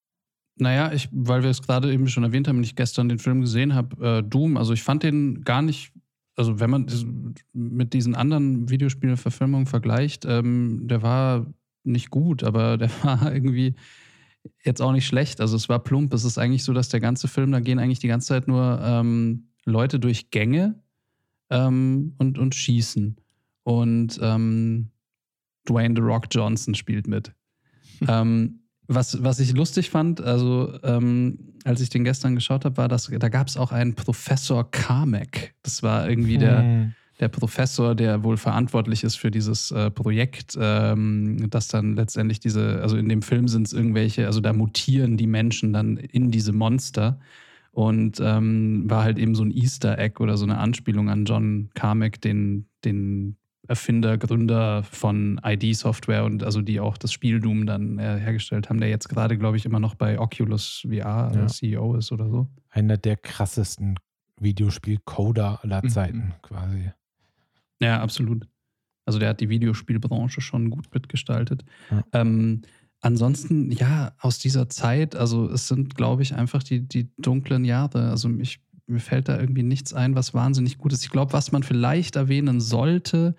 Naja, ich, weil wir es gerade eben schon erwähnt haben und ich gestern den Film gesehen habe, äh, Doom, also ich fand den gar nicht, also wenn man das mit diesen anderen Videospielverfilmungen vergleicht, ähm, der war nicht gut, aber der war irgendwie jetzt auch nicht schlecht. Also es war plump. Es ist eigentlich so, dass der ganze Film, da gehen eigentlich die ganze Zeit nur ähm, Leute durch Gänge ähm, und, und schießen. Und ähm, Dwayne The Rock Johnson spielt mit. ähm, was, was ich lustig fand, also ähm, als ich den gestern geschaut habe, war, dass da gab es auch einen Professor Carmack. Das war irgendwie der, Hm. Der Professor, der wohl verantwortlich ist für dieses äh, Projekt, ähm, das dann letztendlich diese, also in dem Film sind es irgendwelche, also da mutieren die Menschen dann in diese Monster. Und ähm, war halt eben so ein Easter Egg oder so eine Anspielung an John Carmack, den, den Erfinder, Gründer von ID-Software und also die auch das Spiel Doom dann äh, hergestellt haben, der jetzt gerade, glaube ich, immer noch bei Oculus VR Ja. äh, CEO ist oder so. Einer der krassesten Videospiel-Coder aller Mhm. Zeiten quasi. Ja, absolut. Also der hat die Videospielbranche schon gut mitgestaltet. Ja. Ähm, ansonsten, ja, aus dieser Zeit, also es sind, glaube ich, einfach die, die dunklen Jahre. Also mich, mir fällt da irgendwie nichts ein, was wahnsinnig gut ist. Ich glaube, was man vielleicht erwähnen sollte,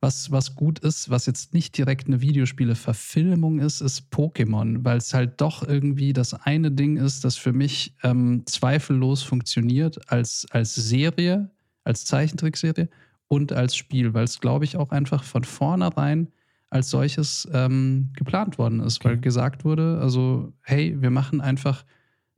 was, was gut ist, was jetzt nicht direkt eine Videospiele-Verfilmung ist, ist Pokémon, weil es halt doch irgendwie das eine Ding ist, das für mich ähm, zweifellos funktioniert als, als Serie, als Zeichentrickserie und als Spiel, weil es, glaube ich, auch einfach von vornherein als solches ähm, geplant worden ist, Okay. weil gesagt wurde, also hey, wir machen einfach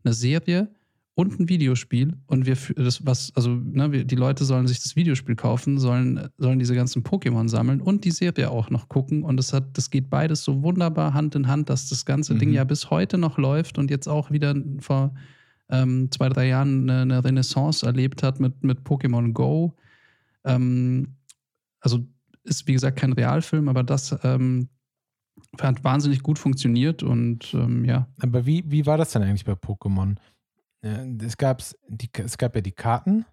eine Serie und ein Videospiel und wir für das was also ne, wir, die Leute sollen sich das Videospiel kaufen, sollen sollen diese ganzen Pokémon sammeln und die Serie auch noch gucken und das hat das geht beides so wunderbar Hand in Hand, dass das ganze Ding Mhm. ja bis heute noch läuft und jetzt auch wieder vor ähm, zwei drei Jahren eine, eine Renaissance erlebt hat mit mit Pokémon Go. Ähm, also ist wie gesagt kein Realfilm, aber das ähm, hat wahnsinnig gut funktioniert und ähm, ja, Aber wie, wie war das denn eigentlich bei Pokémon? Äh, Es, gab's die, es gab ja die Karten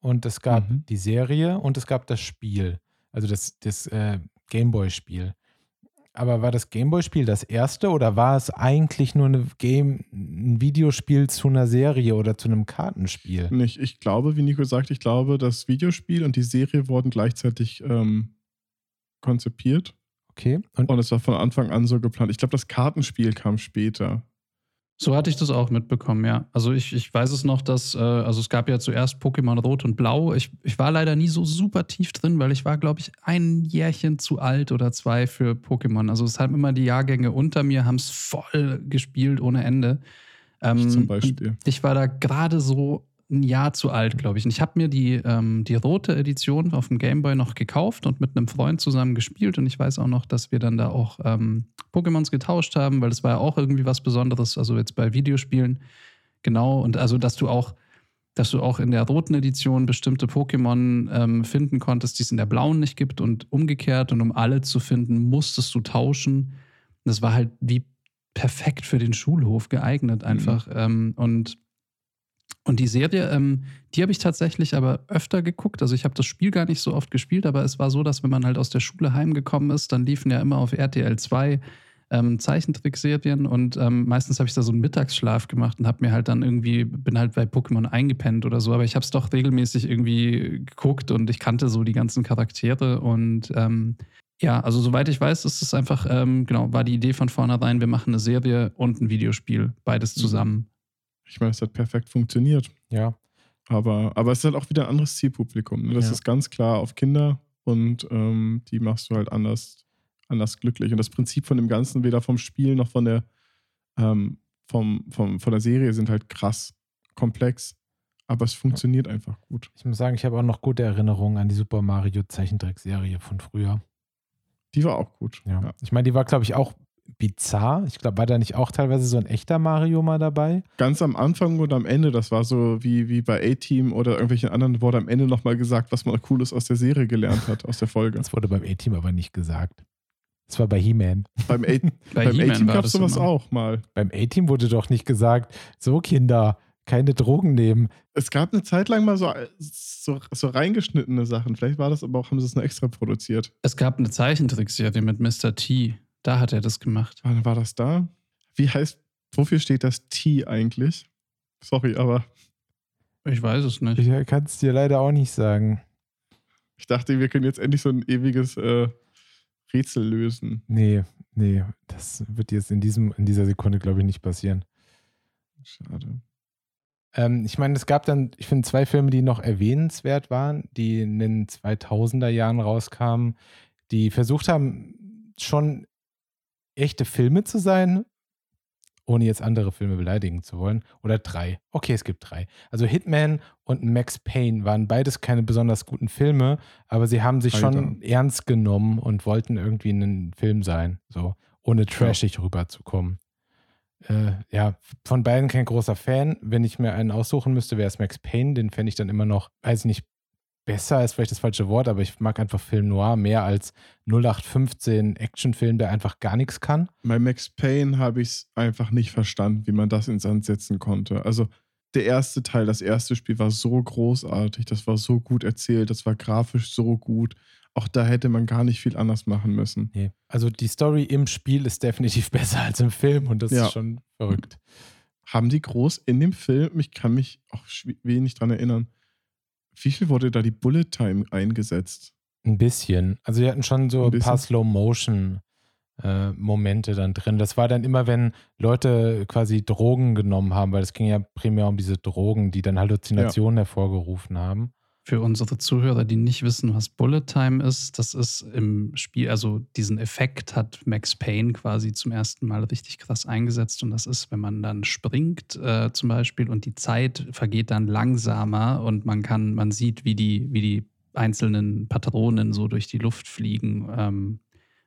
und es gab Mhm. die Serie und es gab das Spiel. Also das, das äh, Gameboy-Spiel. Aber war das Gameboy-Spiel das erste oder war es eigentlich nur eine Game, ein Videospiel zu einer Serie oder zu einem Kartenspiel? Nicht, ich glaube, wie Nico sagt, ich glaube, das Videospiel und die Serie wurden gleichzeitig ähm, konzipiert. Okay. Und Und es war von Anfang an so geplant. Ich glaube, das Kartenspiel kam später. So hatte ich das auch mitbekommen, ja. Also ich, ich weiß es noch, dass, äh, also es gab ja zuerst Pokémon Rot und Blau. Ich, ich war leider nie so super tief drin, weil ich war, glaube ich, ein Jährchen zu alt oder zwei für Pokémon. Also es haben immer die Jahrgänge unter mir, haben es voll gespielt ohne Ende. Ähm, Ich zum und Beispiel. Ich war da gerade so ein Jahr zu alt, glaube ich. Und ich habe mir die, ähm, die rote Edition auf dem Gameboy noch gekauft und mit einem Freund zusammen gespielt. Und ich weiß auch noch, dass wir dann da auch ähm, Pokémons getauscht haben, weil das war ja auch irgendwie was Besonderes. Also jetzt bei Videospielen. Genau. Und also, dass du auch, dass du auch in der roten Edition bestimmte Pokémon ähm, finden konntest, die es in der blauen nicht gibt und umgekehrt. Und um alle zu finden, musstest du tauschen. Das war halt wie perfekt für den Schulhof geeignet einfach. Ähm, und und die Serie, ähm, die habe ich tatsächlich aber öfter geguckt. Also ich habe das Spiel gar nicht so oft gespielt, aber es war so, dass wenn man halt aus der Schule heimgekommen ist, dann liefen ja immer auf RTL 2 ähm, Zeichentrickserien und ähm, meistens habe ich da so einen Mittagsschlaf gemacht und habe mir halt dann irgendwie, bin halt bei Pokémon eingepennt oder so, aber ich habe es doch regelmäßig irgendwie geguckt und ich kannte so die ganzen Charaktere und ähm, ja, also soweit ich weiß, ist es einfach, ähm, genau, war die Idee von vornherein, wir machen eine Serie und ein Videospiel, beides Mhm. zusammen. Ich meine, es hat perfekt funktioniert. ja, Aber, aber es ist halt auch wieder ein anderes Zielpublikum. Ne? Das Ja. ist ganz klar auf Kinder und ähm, die machst du halt anders, anders glücklich. Und das Prinzip von dem Ganzen, weder vom Spiel noch von der, ähm, vom, vom, von der Serie, sind halt krass komplex. Aber es funktioniert einfach gut. ich muss sagen, ich habe auch noch gute Erinnerungen an die Super Mario Zeichentrickserie von früher. Die war auch gut. Ja. Ich meine, die war, glaube ich, auch bizarr. Ich glaube, war da nicht auch teilweise so ein echter Mario mal dabei? Ganz am Anfang und am Ende, das war so wie, wie bei A-Team oder irgendwelchen anderen, wurde am Ende nochmal gesagt, was man Cooles aus der Serie gelernt hat, aus der Folge. Das wurde beim A-Team aber nicht gesagt. Das war bei He-Man. beim A-Team gab es sowas immer. auch mal. Beim A-Team wurde doch nicht gesagt, so Kinder, keine Drogen nehmen. Es gab eine Zeit lang mal so, so, so reingeschnittene Sachen. Vielleicht war das aber auch, haben sie es nur extra produziert. Es gab eine Zeichentrickserie mit Mr. T. Da hat er das gemacht. Wann war das da? Wie heißt, wofür steht das T eigentlich? Sorry, aber Ich weiß es nicht. Ich kann es dir leider auch nicht sagen. ich dachte, wir können jetzt endlich so ein ewiges äh, Rätsel lösen. Nee, nee, das wird jetzt in, diesem, in dieser Sekunde, glaube ich, nicht passieren. Schade. Ähm, ich meine, es gab dann, ich finde, zwei Filme, die noch erwähnenswert waren, die in den 2000er Jahren rauskamen, die versucht haben, schon echte Filme zu sein, ohne jetzt andere Filme beleidigen zu wollen. Oder drei. Okay, es gibt drei. Also Hitman und Max Payne waren beides keine besonders guten Filme, aber sie haben sich Alter. schon ernst genommen und wollten irgendwie ein Film sein, so ohne trashig rüberzukommen. Äh, ja, von beiden kein großer Fan. Wenn ich mir einen aussuchen müsste, wäre es Max Payne. Den fände ich dann immer noch, weiß ich nicht, besser ist vielleicht das falsche Wort, aber ich mag einfach Film Noir mehr als 0815 Actionfilm, der einfach gar nichts kann. Bei Max Payne habe ich es einfach nicht verstanden, wie man das ins Sand setzen konnte. Also der erste Teil, das erste Spiel war so großartig, das war so gut erzählt, das war grafisch so gut. Auch da hätte man gar nicht viel anders machen müssen. Nee. Also die Story im Spiel ist definitiv besser als im Film und das Ja. ist schon verrückt. Haben die groß in dem Film, ich kann mich auch wenig dran erinnern, wie viel wurde da die Bullet Time eingesetzt? Ein bisschen. Also wir hatten schon so Ein ein, paar bisschen? Slow-Motion-Momente dann drin. Das war dann immer, wenn Leute quasi Drogen genommen haben, weil es ging ja primär um diese Drogen, die dann Halluzinationen hervorgerufen haben. Für unsere Zuhörer, die nicht wissen, was Bullet Time ist, das ist im Spiel, also diesen Effekt hat Max Payne quasi zum ersten Mal richtig krass eingesetzt. Und das ist, wenn man dann springt äh, zum Beispiel und die Zeit vergeht dann langsamer und man kann, man sieht, wie die, wie die einzelnen Patronen so durch die Luft fliegen. Ähm,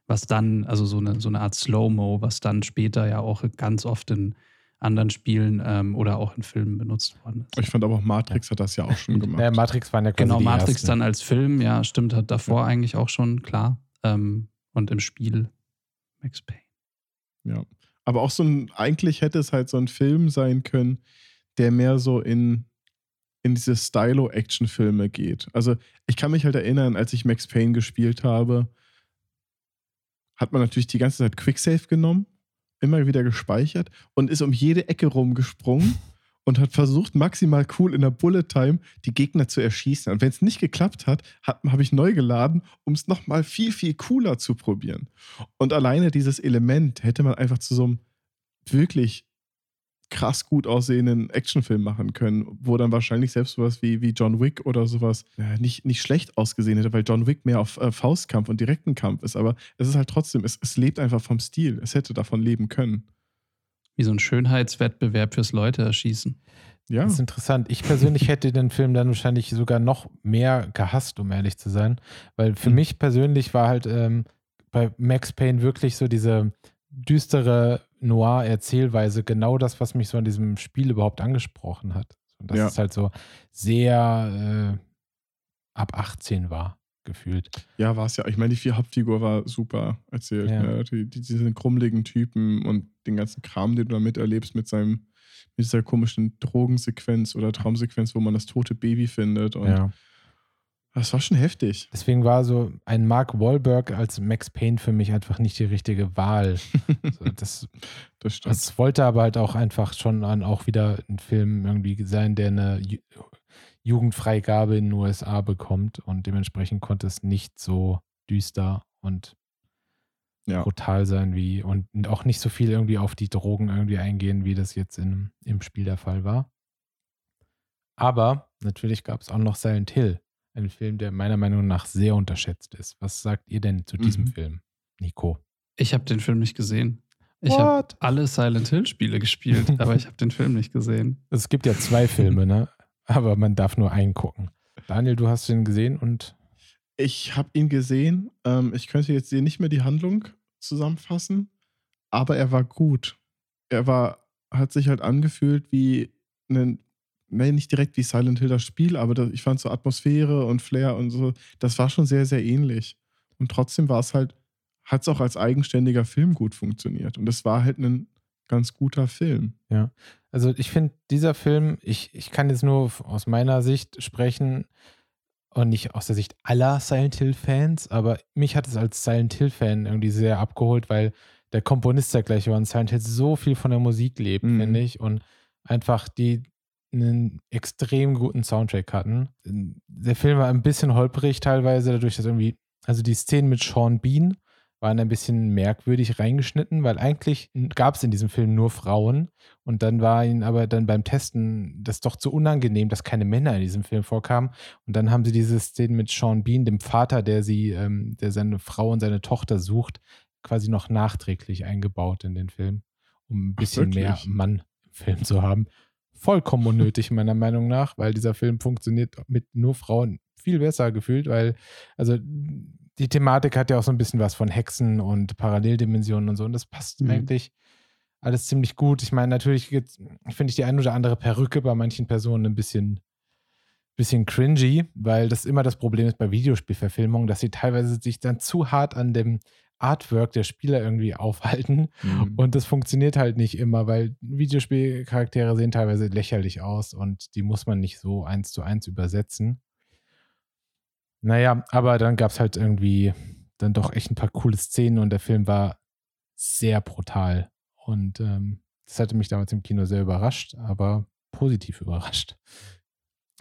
was dann, also so eine, so eine Art Slow-Mo, was dann später ja auch ganz oft in anderen Spielen ähm, oder auch in Filmen benutzt worden ist. Ich fand aber auch Matrix hat das ja auch schon gemacht. Naja, Matrix waren ja quasi Genau, die Matrix ersten. dann als Film, ja, stimmt, hat davor eigentlich auch schon, klar. Ähm, und im Spiel Max Payne. Ja. Aber auch so ein, eigentlich hätte es halt so ein Film sein können, der mehr so in, in diese Stylo-Action-Filme geht. Also ich kann mich halt erinnern, als ich Max Payne gespielt habe, hat man natürlich die ganze Zeit Quicksave genommen, immer wieder gespeichert und ist um jede Ecke rumgesprungen und hat versucht, maximal cool in der Bullet Time die Gegner zu erschießen. Und wenn es nicht geklappt hat, habe ich neu geladen, um es nochmal viel, viel cooler zu probieren. Und alleine dieses Element hätte man einfach zu so einem wirklich krass gut aussehenden Actionfilm machen können, wo dann wahrscheinlich selbst sowas wie, wie John Wick oder sowas ja, nicht, nicht schlecht ausgesehen hätte, weil John Wick mehr auf äh, Faustkampf und direkten Kampf ist. Aber es ist halt trotzdem, es, es lebt einfach vom Stil. Es hätte davon leben können. Wie so ein Schönheitswettbewerb fürs Leute erschießen. Ja, Das ist interessant. Ich persönlich hätte den Film dann wahrscheinlich sogar noch mehr gehasst, um ehrlich zu sein. Weil für Mhm. mich persönlich war halt ähm, bei Max Payne wirklich so diese düstere Noir-Erzählweise genau das, was mich so an diesem Spiel überhaupt angesprochen hat. Und das Ja. ist halt so sehr äh, ab 18 war, gefühlt. ja war es ja. Ich meine, die vier Hauptfigur war super erzählt. Ja. Ne? Die, die, diese krummeligen Typen und den ganzen Kram, den du da miterlebst mit seinem mit dieser komischen Drogensequenz oder Traumsequenz, wo man das tote Baby findet. Und Ja. Das war schon heftig. Deswegen war so ein Mark Wahlberg als Max Payne für mich einfach nicht die richtige Wahl. Das, Das. Es wollte aber halt auch einfach schon an auch wieder ein Film irgendwie sein, der eine Ju Jugendfreigabe in den USA bekommt und dementsprechend konnte es nicht so düster und Ja. brutal sein wie und auch nicht so viel irgendwie auf die Drogen irgendwie eingehen, wie das jetzt in, im Spiel der Fall war. Aber natürlich gab es auch noch Silent Hill, ein Film, der meiner Meinung nach sehr unterschätzt ist. Was sagt ihr denn zu diesem Mhm. Film, Nico? Ich habe den Film nicht gesehen. Ich habe alle Silent Hill Spiele gespielt, aber ich habe den Film nicht gesehen. Es gibt ja zwei Filme, ne? Aber man darf nur einen gucken. Daniel, du hast den gesehen und Ich habe ihn gesehen. Ähm, ich könnte jetzt hier nicht mehr die Handlung zusammenfassen, aber er war gut. Er war, hat sich halt angefühlt wie ein, nee, nicht direkt wie Silent Hill das Spiel, aber das, ich fand so Atmosphäre und Flair und so, das war schon sehr, sehr ähnlich. Und trotzdem war es halt, hat es auch als eigenständiger Film gut funktioniert. Und es war halt ein ganz guter Film. also ich finde, dieser Film, ich, ich kann jetzt nur aus meiner Sicht sprechen und nicht aus der Sicht aller Silent Hill-Fans, aber mich hat es als Silent Hill-Fan irgendwie sehr abgeholt, weil der Komponist der gleich war und Silent Hill so viel von der Musik lebt, Mhm. finde ich, und einfach die einen extrem guten Soundtrack hatten. Der Film war ein bisschen holprig teilweise, dadurch, dass irgendwie, also die Szenen mit Sean Bean waren ein bisschen merkwürdig reingeschnitten, weil eigentlich gab es in diesem Film nur Frauen und dann war ihnen aber dann beim Testen das doch zu unangenehm, dass keine Männer in diesem Film vorkamen und dann haben sie diese Szenen mit Sean Bean, dem Vater, der sie, ähm, der seine Frau und seine Tochter sucht, quasi noch nachträglich eingebaut in den Film, um ein Ach, bisschen mehr wirklich? Mann im Film zu haben. Vollkommen unnötig, meiner Meinung nach, weil dieser Film funktioniert mit nur Frauen viel besser gefühlt, weil, also die Thematik hat ja auch so ein bisschen was von Hexen und Paralleldimensionen und so und das passt Mhm. eigentlich alles ziemlich gut. Ich meine, natürlich finde ich die ein oder andere Perücke bei manchen Personen ein bisschen, bisschen cringy, weil das immer das Problem ist bei Videospielverfilmungen, dass sie teilweise sich dann zu hart an dem Artwork der Spieler irgendwie aufhalten Mhm. und das funktioniert halt nicht immer, weil Videospielcharaktere sehen teilweise lächerlich aus und die muss man nicht so eins zu eins übersetzen. Naja, aber dann gab es halt irgendwie dann doch echt ein paar coole Szenen und der Film war sehr brutal. Und ähm, das hatte mich damals im Kino sehr überrascht, aber positiv überrascht.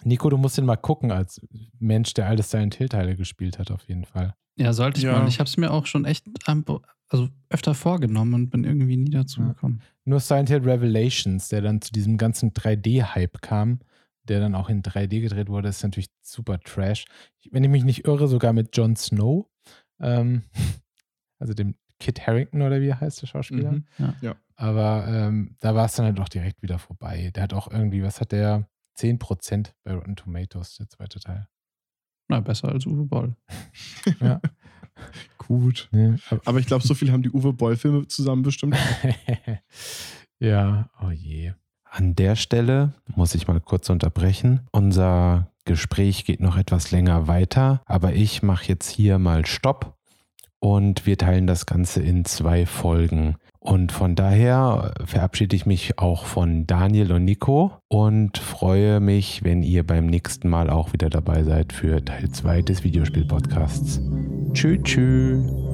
Nico, du musst den mal gucken als Mensch, der alle Silent Hill-Teile gespielt hat, auf jeden Fall. Ja, sollte ich Ja. mal. Ich habe es mir auch schon echt also öfter vorgenommen und bin irgendwie nie dazu Ja. gekommen. Nur Silent Hill Revelations, der dann zu diesem ganzen 3D-Hype kam, der dann auch in 3D gedreht wurde, ist natürlich super Trash. Wenn ich mich nicht irre, sogar mit Jon Snow, ähm, also dem Kit Harrington oder wie er heißt der Schauspieler. Mhm. Ja. Aber ähm, da war es dann halt auch direkt wieder vorbei. Der hat auch irgendwie, was hat der? 10% bei Rotten Tomatoes, der zweite Teil. Na, besser als Uwe Boll. Ja. Gut. Nee, aber- Aber ich glaube, so viel haben die Uwe Boll-Filme zusammen bestimmt. ja, oh je. An der Stelle muss ich mal kurz unterbrechen. Unser Gespräch geht noch etwas länger weiter, aber ich mache jetzt hier mal Stopp und wir teilen das Ganze in zwei Folgen. Und von daher verabschiede ich mich auch von Daniel und Nico und freue mich, wenn ihr beim nächsten Mal auch wieder dabei seid für Teil 2 des Videospiel-Podcasts. Tschüss, tschüss.